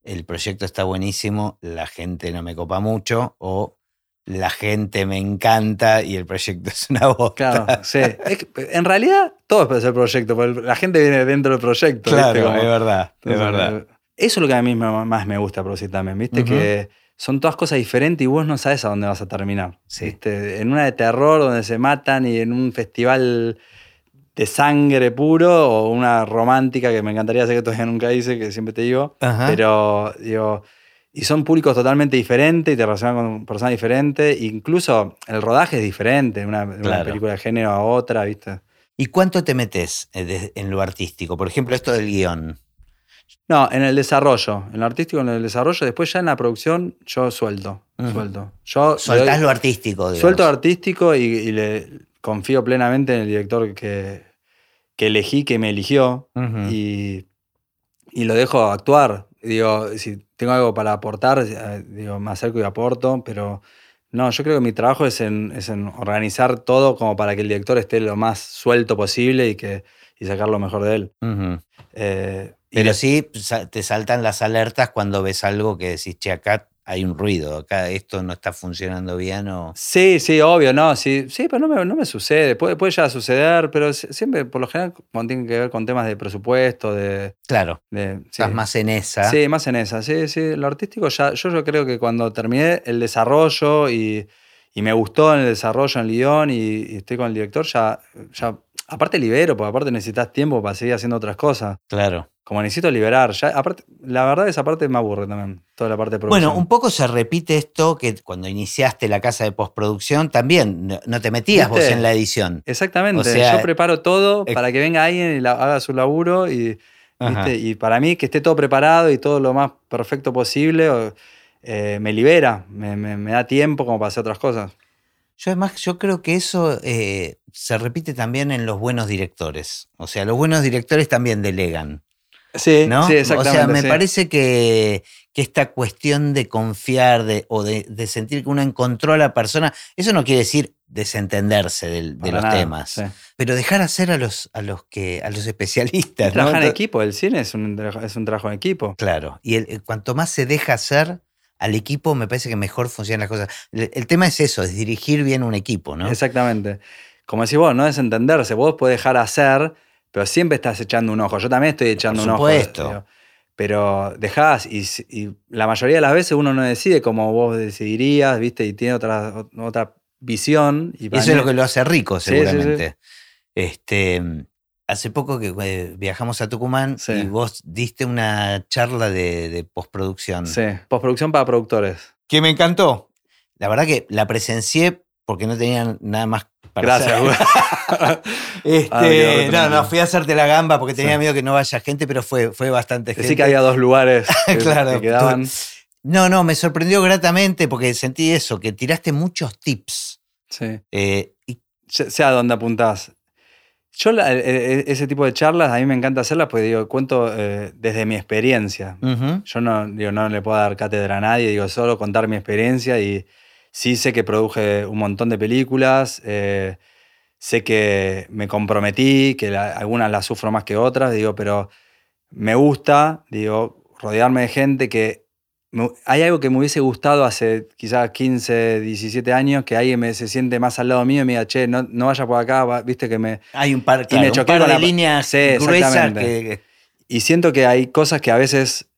el proyecto está buenísimo, la gente no me copa mucho o la gente me encanta y el proyecto [LAUGHS] es una voz. Claro, sí. Es que, en realidad, todo puede ser proyecto, porque la gente viene dentro del proyecto. Claro, Como- es verdad, es verdad. Eso es lo que a mí más me gusta producir también, ¿viste? Que son todas cosas diferentes y vos no sabes a dónde vas a terminar. Sí. ¿viste? En una de terror donde se matan y en un festival de sangre puro o una romántica que me encantaría hacer que todavía nunca hice, que siempre te digo. Ajá. Pero, digo, y son públicos totalmente diferentes y te relacionan con personas diferentes. Incluso el rodaje es diferente, una, de una película de género a otra, ¿viste? ¿Y cuánto te metes eh, en lo artístico? Por ejemplo, esto del guion. No, en el desarrollo, en lo artístico, en el desarrollo, después ya en la producción yo suelto, suelto. Yo Soltás doy- lo artístico, digamos. suelto lo artístico y, y le confío plenamente en el director que, que elegí, que me eligió y, y lo dejo actuar. Digo, si tengo algo para aportar, eh, digo, me acerco y aporto, pero no, yo creo que mi trabajo es en, es en organizar todo como para que el director esté lo más suelto posible y, que, y sacar lo mejor de él. Eh, Pero sí te saltan las alertas cuando ves algo que decís, che, acá hay un ruido, acá esto no está funcionando bien o... Sí, sí, obvio, no, sí, sí, pero no me, no me sucede, puede, puede ya suceder, pero si- siempre, por lo general, cuando tiene que ver con temas de presupuesto, de... Claro, de- sí. estás más en esa. Sí, más en esa, sí, sí, lo artístico ya, yo, yo creo que cuando terminé el desarrollo y, y me gustó en el desarrollo en el guion y, y estoy con el director, ya, ya, aparte libero, porque aparte necesitas tiempo para seguir haciendo otras cosas, Claro. como necesito liberar, ya, aparte, la verdad esa parte me aburre también, toda la parte de producción. Bueno, un poco se repite esto que cuando iniciaste la casa de postproducción también no, no te metías vos en la edición. Exactamente, O sea, yo preparo todo ex- para que venga alguien y la- haga su laburo y, y para mí que esté todo preparado y todo lo más perfecto posible o- eh, me libera, me, me- me da tiempo como para hacer otras cosas. Yo además, yo creo que eso eh, se repite también en los buenos directores. O sea, los buenos directores también delegan, Sí, ¿no? sí, o exactamente. sea, me sí. parece que, que esta cuestión de confiar de, o de, de sentir que uno encontró a la persona, eso no quiere decir desentenderse de los nada, temas, sí. pero dejar hacer a los, a los, que, a los especialistas. ¿no? Trabajar en equipo, el cine es un, tra- es un trabajo en equipo. Claro, y el- cuanto más se deja hacer al equipo, me parece que mejor funcionan las cosas. El, el tema es eso, es dirigir bien un equipo, ¿no? Exactamente. Como decís vos, no desentenderse, vos podés dejar hacer, pero siempre estás echando un ojo. Yo también estoy echando Por un ojo. digo. Pero dejás y, la mayoría de las veces uno no decide como vos decidirías, ¿viste? Y tiene otra, ot- otra visión. Y eso es lo que lo hace rico, Sí, sí, sí. seguramente. Este, hace poco que eh, viajamos a Tucumán Sí. y vos diste una charla de, de postproducción. Sí, postproducción para productores. Que me encantó. La verdad que la presencié porque no tenía nada más para Gracias, hacer. [LAUGHS] Este, Ah, no, no, fui a hacerte la gamba porque tenía Sí. miedo que no vaya gente, pero fue, fue bastante gente. que había dos lugares [LAUGHS] que, Claro, que quedaban. No, no, me sorprendió gratamente porque sentí eso, que tiraste muchos tips. Sí. Eh, y Sé sé a dónde apuntás. Yo la- e- e- ese tipo de charlas a mí me encanta hacerlas porque digo, cuento eh, desde mi experiencia. Yo no, digo, no le puedo dar cátedra a nadie, digo, solo contar mi experiencia y sí sé que produje un montón de películas, eh, sé que me comprometí, que la- algunas las sufro más que otras, digo, pero me gusta, digo, rodearme de gente que... me- hay algo que me hubiese gustado hace quizás 15, 17 años, que alguien me, se siente más al lado mío y me diga, che, no, no vayas por acá, va- viste que me... Hay un par, me claro, un choqué par con de la- líneas Sí, gruesas que, Y siento que hay cosas que a veces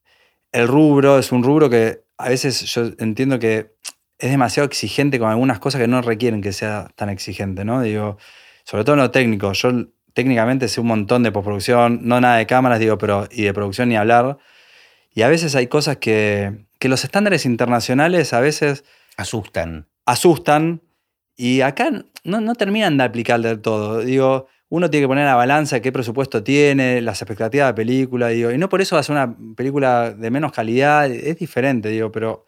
el rubro es un rubro que a veces yo entiendo que es demasiado exigente con algunas cosas que no requieren que sea tan exigente, ¿no? Digo, sobre todo en lo técnico. Yo técnicamente sé un montón de postproducción, no nada de cámaras, digo, pero y de producción ni hablar. Y a veces hay cosas que, que los estándares internacionales a veces asustan. asustan y acá no, no terminan de aplicar del todo. Digo, uno tiene que poner a la balanza qué presupuesto tiene, las expectativas de película, digo, y no por eso va a ser una película de menos calidad, es diferente, digo, pero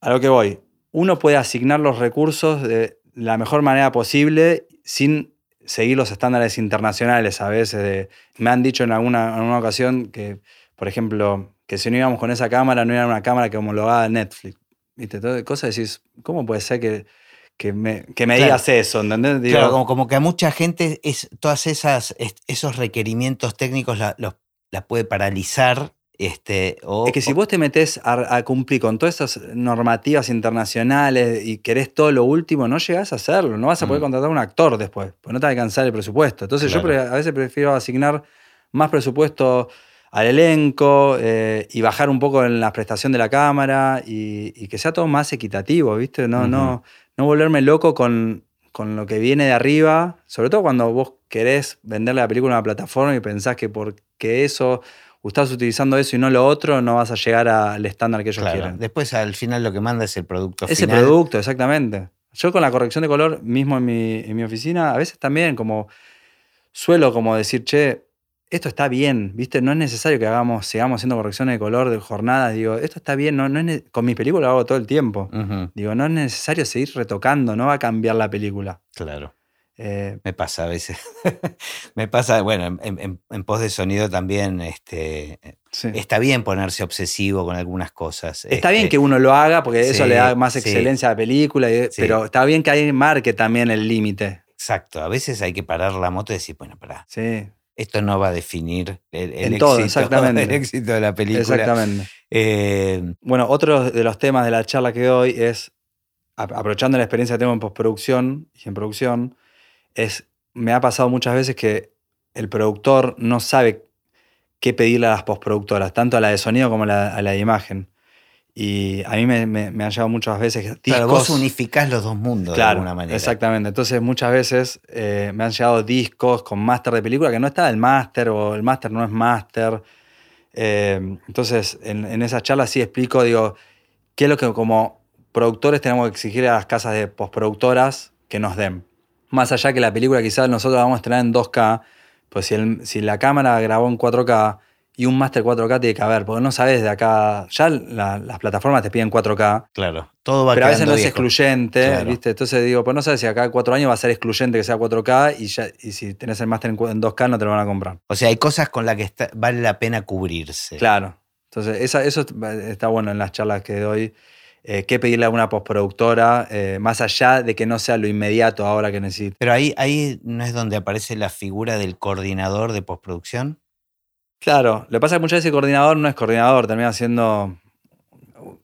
A lo que voy, uno puede asignar los recursos de la mejor manera posible sin seguir los estándares internacionales a veces. De, me han dicho en alguna, en alguna ocasión que, por ejemplo, que si no íbamos con esa cámara, no era una cámara que homologaba Netflix. ¿Viste? Todo, cosas decís, ¿cómo puede ser que, que me, que me Claro. digas eso? ¿entendés? Digo, Claro, como, como que a mucha gente es, todas esas es- esos requerimientos técnicos la, los- la puede paralizar. Este, o, Es que si o- vos te metés a, a cumplir con todas esas normativas internacionales y querés todo lo último, no llegás a hacerlo. No vas a poder Mm. contratar a un actor después, porque no te va a alcanzar el presupuesto. Entonces yo Claro. a veces prefiero asignar más presupuesto al elenco eh, y bajar un poco en la prestación de la cámara y, y que sea todo más equitativo, ¿viste? No, no, no volverme loco con, con lo que viene de arriba, sobre todo cuando vos querés venderle la película a una plataforma y pensás que porque eso, estás utilizando eso y no lo otro, no vas a llegar al estándar que ellos claro, quieren. Después al final lo que manda es el producto Ese final. producto, exactamente. Yo con la corrección de color, mismo en mi, en mi oficina, a veces también como suelo como decir, che, esto está bien, ¿viste? No es necesario que hagamos, sigamos haciendo correcciones de color de jornadas. Digo, esto está bien, no, no es con mis películas lo hago todo el tiempo. Digo, no es necesario seguir retocando, no va a cambiar la película. claro. Eh, Me pasa a veces. [LAUGHS] Me pasa, bueno, en, en, en pos de sonido también este, sí. está bien ponerse obsesivo con algunas cosas. Está bien este, que uno lo haga porque eso le da más sí. excelencia a la película, pero está bien que alguien marque también el límite. Exacto, a veces hay que parar la moto y decir, bueno, pará, Sí, esto no va a definir el, el todo, éxito, [LAUGHS] exactamente. el éxito de la película. exactamente. Eh, Bueno, otro de los temas de la charla que doy es, aprovechando la experiencia que tengo en postproducción y en producción, es, me ha pasado muchas veces que el productor no sabe qué pedirle a las postproductoras, tanto a la de sonido como a la, a la de imagen. Y a mí me, me- me han llegado muchas veces discos... claro, vos unificás los dos mundos de alguna manera. exactamente. Entonces muchas veces eh, me han llegado discos con máster de película que no está el máster o el máster no es máster. Eh, entonces en, en esa charla sí explico, digo, qué es lo que como productores tenemos que exigir a las casas de postproductoras que nos den. Más allá que la película quizás nosotros la vamos a estrenar en 2K, pues si, el- si la cámara grabó en 4K y un máster 4K tiene que haber, porque no sabes de acá, ya la- las plataformas te piden 4K, Claro, todo va pero a veces no es excluyente, Claro. ¿viste? Entonces digo, pues no sabes si acá cuatro años va a ser excluyente que sea 4K y, ya, y si tenés el máster en cu- en 2K no te lo van a comprar. O sea, hay cosas con las que está- vale la pena cubrirse. Claro. Entonces esa- eso está bueno en las charlas que doy. Eh, ¿Qué pedirle a una postproductora? eh, más allá de que no sea lo inmediato ahora que necesito. Pero ahí, ahí no es donde aparece la figura del coordinador de postproducción. Claro, lo que pasa es que muchas veces el coordinador no es coordinador, termina siendo...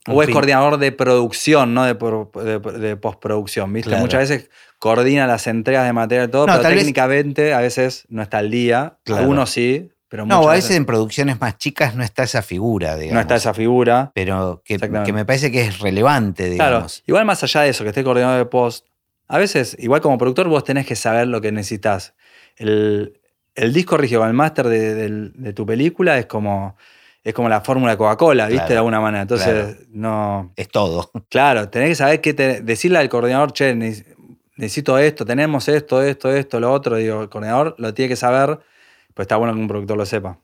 O es coordinador de producción, no de, pro- de- de postproducción, ¿viste? Claro. Muchas veces coordina las entregas de material y todo, No, pero vez- técnicamente a veces no está al día. Claro. Algunos sí, pero No, a veces veces en producciones más chicas no está esa figura, digamos. no está esa figura. Pero que, me parece que es relevante, Claro, digamos. igual más allá de eso, que esté coordinador de post, a veces, igual como productor, vos tenés que saber lo que necesitas. El, el disco el máster de, del- de tu película es como, es como la fórmula de Coca-Cola, ¿viste? Claro, De alguna manera. Entonces, claro. no. Es todo. Claro, tenés que saber qué te, decirle al coordinador, che, ne- necesito esto, tenemos esto, esto, esto, lo otro. Digo, el coordinador lo tiene que saber, pues está bueno que un productor lo sepa.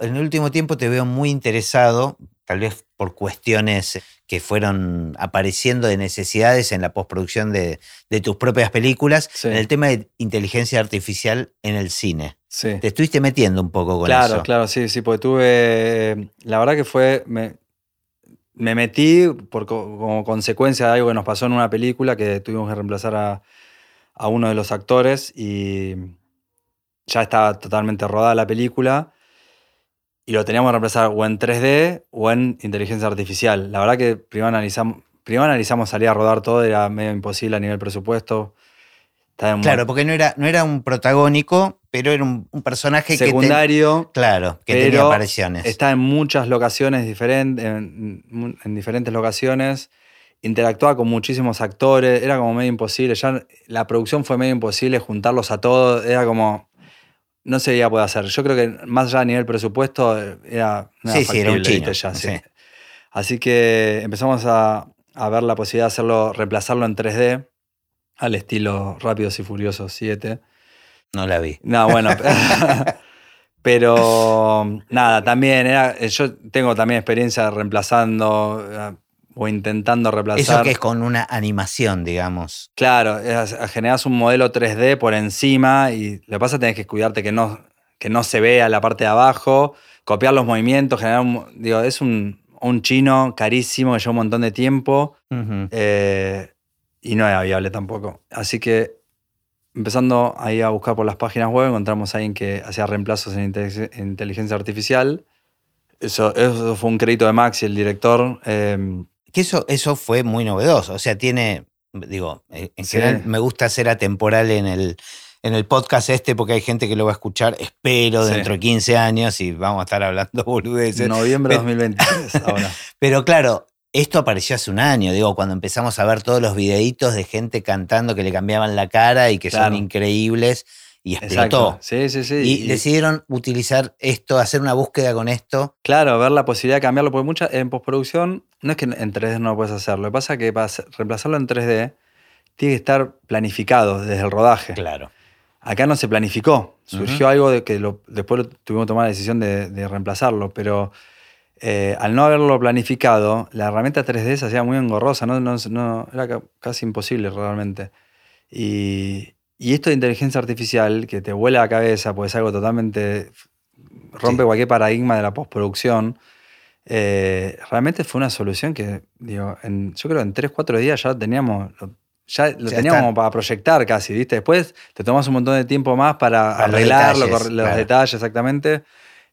En el último tiempo te veo muy interesado, tal vez por cuestiones que fueron apareciendo de necesidades en la postproducción de, de tus propias películas, Sí. en el tema de inteligencia artificial en el cine. Sí. Te estuviste metiendo un poco con Claro, eso. claro, sí, sí, porque tuve. La verdad que fue. Me, me metí por, co- como consecuencia de algo que nos pasó en una película que tuvimos que reemplazar a, a uno de los actores y ya estaba totalmente rodada la película y lo teníamos que reemplazar o en 3D o en inteligencia artificial. La verdad que primero analizamos, primero analizamos salir a rodar todo, era medio imposible a nivel presupuesto. Estaba Claro, porque no era, no era un protagónico, pero era un, un personaje que... secundario. te- claro, que tenía apariciones. Está en muchas locaciones diferentes, en, en diferentes locaciones. Interactuaba con muchísimos actores. Era como medio imposible. Ya la producción fue medio imposible juntarlos a todos. Era como. No se iba a poder hacer. Yo creo que más allá a nivel presupuesto eh, era. Sí, sí, era un chino. Ya, sí. sí. Así que empezamos a, a ver la posibilidad de hacerlo, reemplazarlo en 3D al estilo Rápidos y Furiosos 7. No la vi. No, bueno. [LAUGHS] pero nada, también era. Yo tengo también experiencia reemplazando. O intentando reemplazar. Eso que es con una animación, digamos. Claro, es- generas un modelo 3D por encima y lo que pasa es que tenés que cuidarte que no, que no se vea la parte de abajo, copiar los movimientos, generar un. Digo, es un, un chino carísimo que lleva un montón de tiempo eh, y no era viable tampoco. Así que empezando ahí a buscar por las páginas web, encontramos a alguien que hacía reemplazos en inte- en inteligencia artificial. Eso, eso fue un crédito de Maxi, el director. eh, Que eso, eso fue muy novedoso. O sea, tiene, digo, en Sí. general me gusta ser atemporal en el, en el podcast este porque hay gente que lo va a escuchar, espero, Sí. dentro de 15 años y vamos a estar hablando [LAUGHS] boludeces. noviembre de Pero- 2023 [LAUGHS] ahora. Pero claro, esto apareció hace un año, digo, cuando empezamos a ver todos los videitos de gente cantando que le cambiaban la cara y que son increíbles y explotó. Exacto. Sí, sí, sí. Y, decidieron utilizar esto, hacer una búsqueda con esto. Claro, ver la posibilidad de cambiarlo, porque mucha, en postproducción no es que en 3D no lo puedes hacer, lo que pasa es que para reemplazarlo en 3D tiene que estar planificado desde el rodaje. Claro. Acá no se planificó, surgió algo de que lo- después tuvimos que tomar la decisión de, de reemplazarlo, pero eh, al no haberlo planificado, la herramienta 3D se hacía muy engorrosa, no, no- no- era ca- casi imposible realmente. Y, y esto de inteligencia artificial, que te vuela la cabeza, pues es algo totalmente... rompe Sí. cualquier paradigma de la postproducción. eh, realmente fue una solución que, digo, en- yo creo en 3, 4 días ya teníamos... lo- ya lo Ya teníamos para proyectar casi, ¿viste? Después te tomas un montón de tiempo más para, Para los detalles, corre- los claro. detalles exactamente.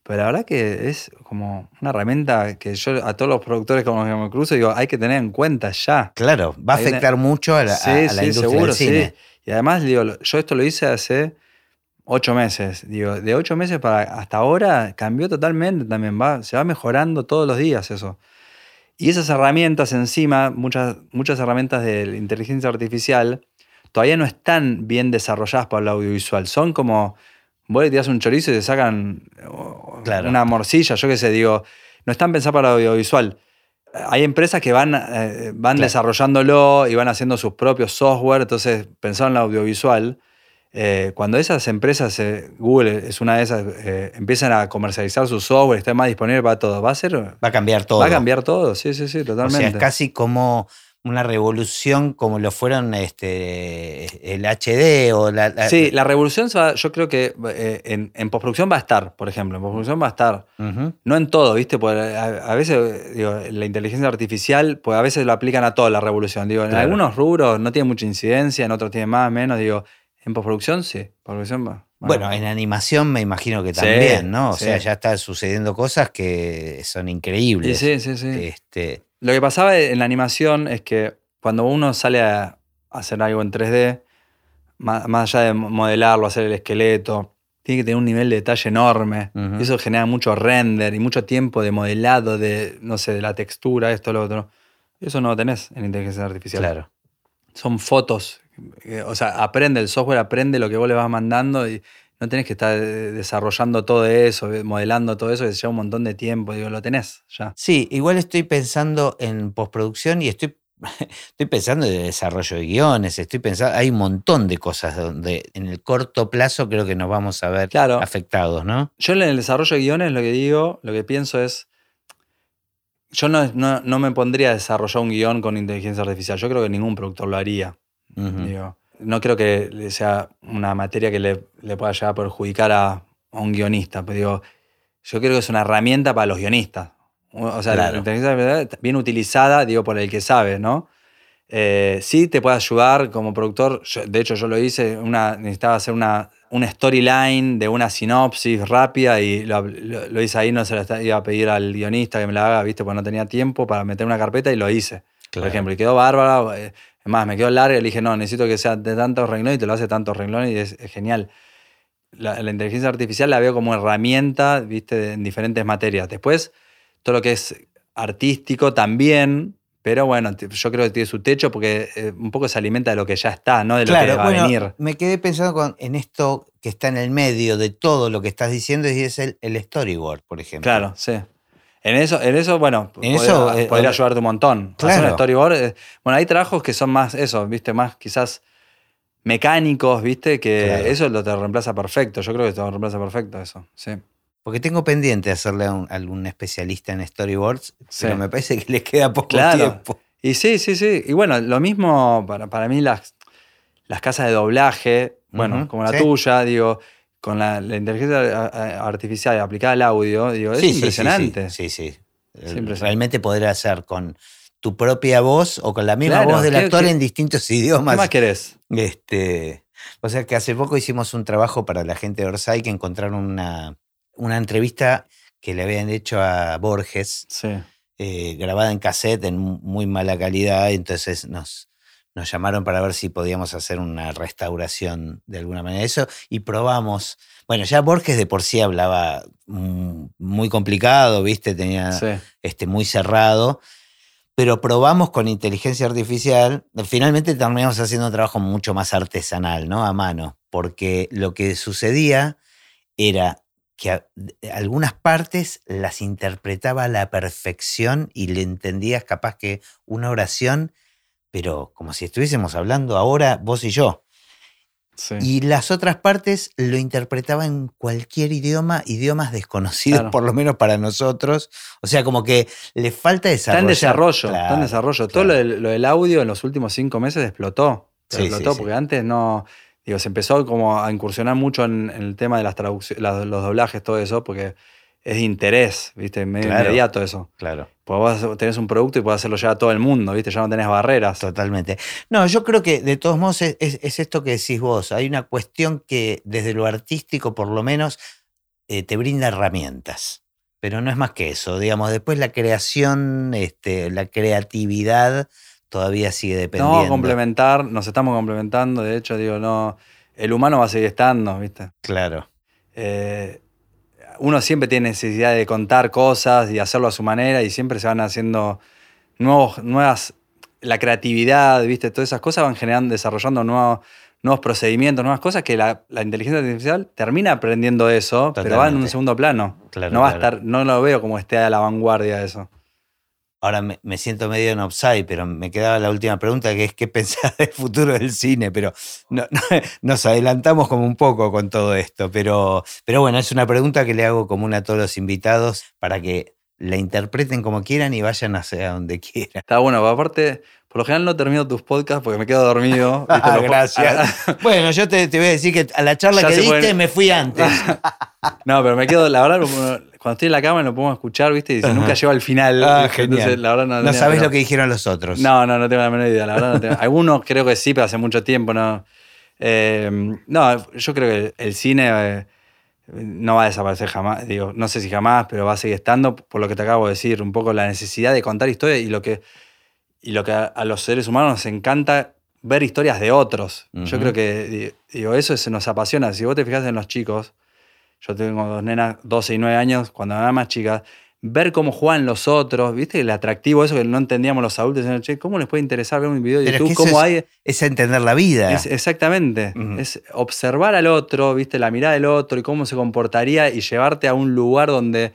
Pero la verdad que es como una herramienta que yo a todos los productores con los que me cruzo digo, hay que tener en cuenta ya. Claro, va a afectar mucho a la, Sí, a la sí, industria seguro, del cine. sí. Y además, digo, yo esto lo hice hace ocho meses. Digo, de ocho meses para hasta ahora cambió totalmente también. Va, se va mejorando todos los días eso. Y esas herramientas encima, muchas, muchas herramientas de inteligencia artificial, todavía no están bien desarrolladas para el audiovisual. Son como, vos le tirás un chorizo y te sacan Claro. una morcilla, yo qué sé, digo, no están pensadas para el audiovisual. Hay empresas que van, eh, van Claro. desarrollándolo y van haciendo sus propios software, entonces pensaron en el audiovisual. Eh, cuando esas empresas, eh, Google es una de esas, empiezan a comercializar su software, está más disponible para todo, va a ser, Va a cambiar todo. va a cambiar todo, sí, sí, sí, O totalmente. sea, es casi como una revolución como lo fueron este, el HD o la... la- Sí, la revolución, va- yo creo que eh, en, en postproducción va a estar, por ejemplo, en postproducción va a estar. No en todo, ¿viste? Porque a, a veces, digo, la inteligencia artificial, pues a veces lo aplican a toda la revolución. Digo, en algunos rubros no tiene mucha incidencia, en otros tiene más, menos. Digo, en postproducción sí, postproducción va. Bueno, en animación me imagino que Sí, también, ¿no? O sí. sea, ya están sucediendo cosas que son increíbles. sí, sí, sí. Este, Lo que pasaba en la animación es que cuando uno sale a hacer algo en 3D, más, más allá de modelarlo, hacer el esqueleto, tiene que tener un nivel de detalle enorme. Y eso genera mucho render y mucho tiempo de modelado, de, no sé, de la textura, esto, lo otro. Eso no lo tenés en inteligencia artificial. claro. Son fotos. eh, O sea, aprende, el software aprende lo que vos le vas mandando y no tenés que estar eh, desarrollando todo eso, eh, modelando todo eso, que lleva un montón de tiempo. Digo, lo tenés ya. Sí, igual estoy pensando en postproducción y estoy, [LAUGHS] estoy pensando en desarrollo de guiones, estoy pensando, hay un montón de cosas donde en el corto plazo creo que nos vamos a ver Claro. afectados, ¿no? Yo en el desarrollo de guiones lo que digo, lo que pienso es, yo no, no, no me pondría a desarrollar un guion con inteligencia artificial. Yo creo que ningún productor lo haría. Digo, no creo que sea una materia que le, le pueda llegar a perjudicar a, a un guionista. Pero digo, yo creo que es una herramienta para los guionistas. O sea, Claro. la inteligencia bien utilizada, digo, por el que sabe, ¿no? Eh, sí te puede ayudar como productor. Yo- de hecho, yo lo hice, una, necesitaba hacer una, una storyline de una sinopsis rápida y lo, lo- lo hice ahí, no se la iba a pedir al guionista que me la haga, ¿viste? Porque no tenía tiempo para meter una carpeta y lo hice Claro. por ejemplo, y quedó bárbara. Es más, me quedó larga y le dije, no, necesito que sea de tantos renglones y te lo hace tantos renglones y es, es genial. La, la inteligencia artificial la veo como herramienta, viste, en diferentes materias. Después, todo lo que es artístico también, pero bueno, yo creo que tiene su techo porque eh, un poco se alimenta de lo que ya está, no de lo que va bueno, a venir. me quedé pensando con- en esto que está en el medio de todo lo que estás diciendo y es el, el storyboard, por ejemplo. Claro, sí. En eso, en eso bueno, En podría, eso, eh, podría eh, ayudarte un montón. Hacer claro. un storyboard. eh, bueno, hay trabajos que son más eso, viste, más quizás mecánicos, viste, que Claro. eso lo te reemplaza perfecto. Yo creo que te lo reemplaza perfecto eso, sí. Porque tengo pendiente hacerle a, un- a algún especialista en storyboards, Sí. pero me parece que le queda poco Claro. tiempo. Y sí, sí, sí. Y bueno, lo mismo para, para mí las, las casas de doblaje, bueno, como la sí. tuya, digo, con la, la inteligencia a- a- artificial aplicada al audio, digo, es Sí, impresionante. Sí, sí. sí. Realmente poder hacer con tu propia voz o con la misma Claro, voz del ¿qué- actor qué- en distintos ¿Qué idiomas. más querés? Este, o sea que hace poco hicimos un trabajo para la gente de Orsay que encontraron una, una entrevista que le habían hecho a Borges, eh, grabada en cassette en mu- muy mala calidad, entonces nos, nos llamaron para ver si podíamos hacer una restauración de alguna manera de eso y probamos. Bueno, ya Borges de por sí hablaba mm, muy complicado, ¿viste? Tenía sí. este, muy cerrado, pero probamos con inteligencia artificial. Finalmente terminamos haciendo un trabajo mucho más artesanal, ¿no? A mano, porque lo que sucedía era que algunas partes las interpretaba a la perfección y le entendías capaz que una oración, pero como si estuviésemos hablando ahora vos y yo. sí. Y las otras partes lo interpretaba en cualquier idioma, idiomas desconocidos, Claro. por lo menos para nosotros. O sea, como que le falta Está desarrollar. en desarrollo, está Claro, en desarrollo. Todo lo del, lo del audio en los últimos cinco meses explotó. Sí, explotó sí. porque antes no. Digo, se empezó como a incursionar mucho en, en el tema de las traducciones, los doblajes, todo eso, porque es de interés, ¿viste? Medio Claro. inmediato eso. Claro, Pues vos tenés un producto y podés hacerlo ya a todo el mundo, ¿viste? Ya no tenés barreras. totalmente. No, yo creo que de todos modos es, es- es esto que decís vos. Hay una cuestión que desde lo artístico, por lo menos, eh, te brinda herramientas. Pero no es más que eso. Digamos, después la creación, este, la creatividad todavía sigue dependiendo. No, complementar, nos estamos complementando, de hecho, digo, no. El humano va a seguir estando, ¿viste? Claro. eh, uno siempre tiene necesidad de contar cosas y hacerlo a su manera y siempre se van haciendo nuevos, nuevas, la creatividad, ¿viste? Todas esas cosas van generando, desarrollando nuevos, nuevos procedimientos, nuevas cosas que la, la inteligencia artificial termina aprendiendo eso, pero va en un Totalmente. segundo plano. Claro, no va claro. a estar, no lo veo como esté a la vanguardia de eso. Ahora me, siento medio en offside, pero me quedaba la última pregunta, que es qué [LAUGHS] pensás del futuro del cine, pero no- no- [LAUGHS] nos adelantamos como un poco con todo esto, pero, pero bueno, es una pregunta que le hago común a todos los invitados para que la interpreten como quieran y vayan hacia donde [LAUGHS] quieran. Está bueno, aparte, por lo general no termino tus podcasts porque me quedo dormido. [LAUGHS] Ah, gracias. [LAUGHS] Bueno, yo te, te voy a decir que a la charla Ya que diste pueden- me fui antes. [LAUGHS] No, pero me quedo, la verdad, cuando estoy en la cama lo podemos escuchar, ¿viste? Y dice, Ajá. nunca llego al final. Ah, ¿viste? Entonces, genial. la verdad no, No tenía- sabes pero- lo que dijeron los otros. No, no, no tengo la menor idea, la verdad no tengo. Algunos creo que sí, pero hace mucho tiempo, ¿no? Eh, no, yo creo que el cine eh, no va a desaparecer jamás, digo, no sé si jamás, pero va a seguir estando, por lo que te acabo de decir, un poco la necesidad de contar historias y lo que, y lo que a, a los seres humanos nos encanta ver historias de otros. Yo creo que, digo, eso se nos apasiona. Si vos te fijas en los chicos, yo tengo dos nenas, 12 y 9 años, cuando eran más chicas, ver cómo juegan los otros, ¿viste? El atractivo, eso que no entendíamos los adultos, diciendo, che, ¿cómo les puede interesar ver un video de Pero es YouTube? que eso ¿Cómo es- hay? Es entender la vida. Es- exactamente. Es observar al otro, ¿viste? La mirada del otro y cómo se comportaría y llevarte a un lugar donde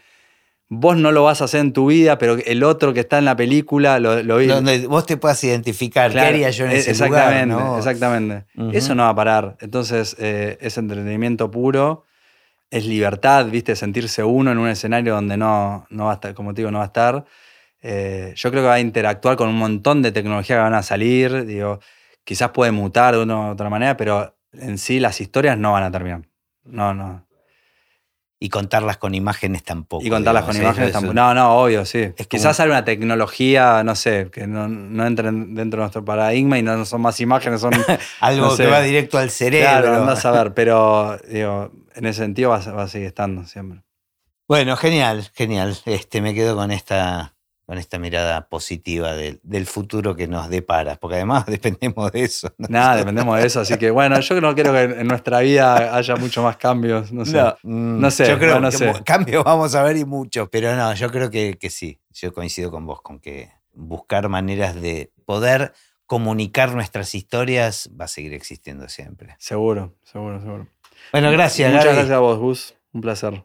vos no lo vas a hacer en tu vida, pero el otro que está en la película lo, lo vi. donde vos te puedas identificar Claro, qué haría yo en eh, ese exactamente, lugar. ¿no? Exactamente. Eso no va a parar. Entonces, eh, es entretenimiento puro, es libertad, ¿viste? Sentirse uno en un escenario donde no, no va a estar, como te digo, no va a estar. Eh, yo creo que va a interactuar con un montón de tecnología que van a salir. Digo, quizás puede mutar de una u otra manera, pero en sí las historias no van a terminar. No, no. Y contarlas con imágenes tampoco. Y contarlas con digamos, imágenes tampoco. No, no, obvio, sí. Quizás sale una tecnología, no sé, que no, no entre dentro de nuestro paradigma y no son más imágenes, son [LAUGHS] Algo no sé. que va directo al cerebro. Claro, andás a ver, pero digo, en ese sentido va, a- va a seguir estando siempre. Bueno, genial, genial. Este, me quedo con esta, con esta mirada positiva del, del futuro que nos depara, porque además [LAUGHS] dependemos de eso. ¿no? Nada, dependemos de eso, así que bueno, yo no creo que en nuestra vida haya mucho más cambios, no sé. No, mm, No sé, Yo creo no que sé. cambios vamos a ver y muchos, pero no, yo creo que, que sí. Yo coincido con vos, con que buscar maneras de poder comunicar nuestras historias va a seguir existiendo siempre. Seguro, seguro, seguro. Bueno, gracias, Muchas Gaby. gracias a vos, Gus. Un placer.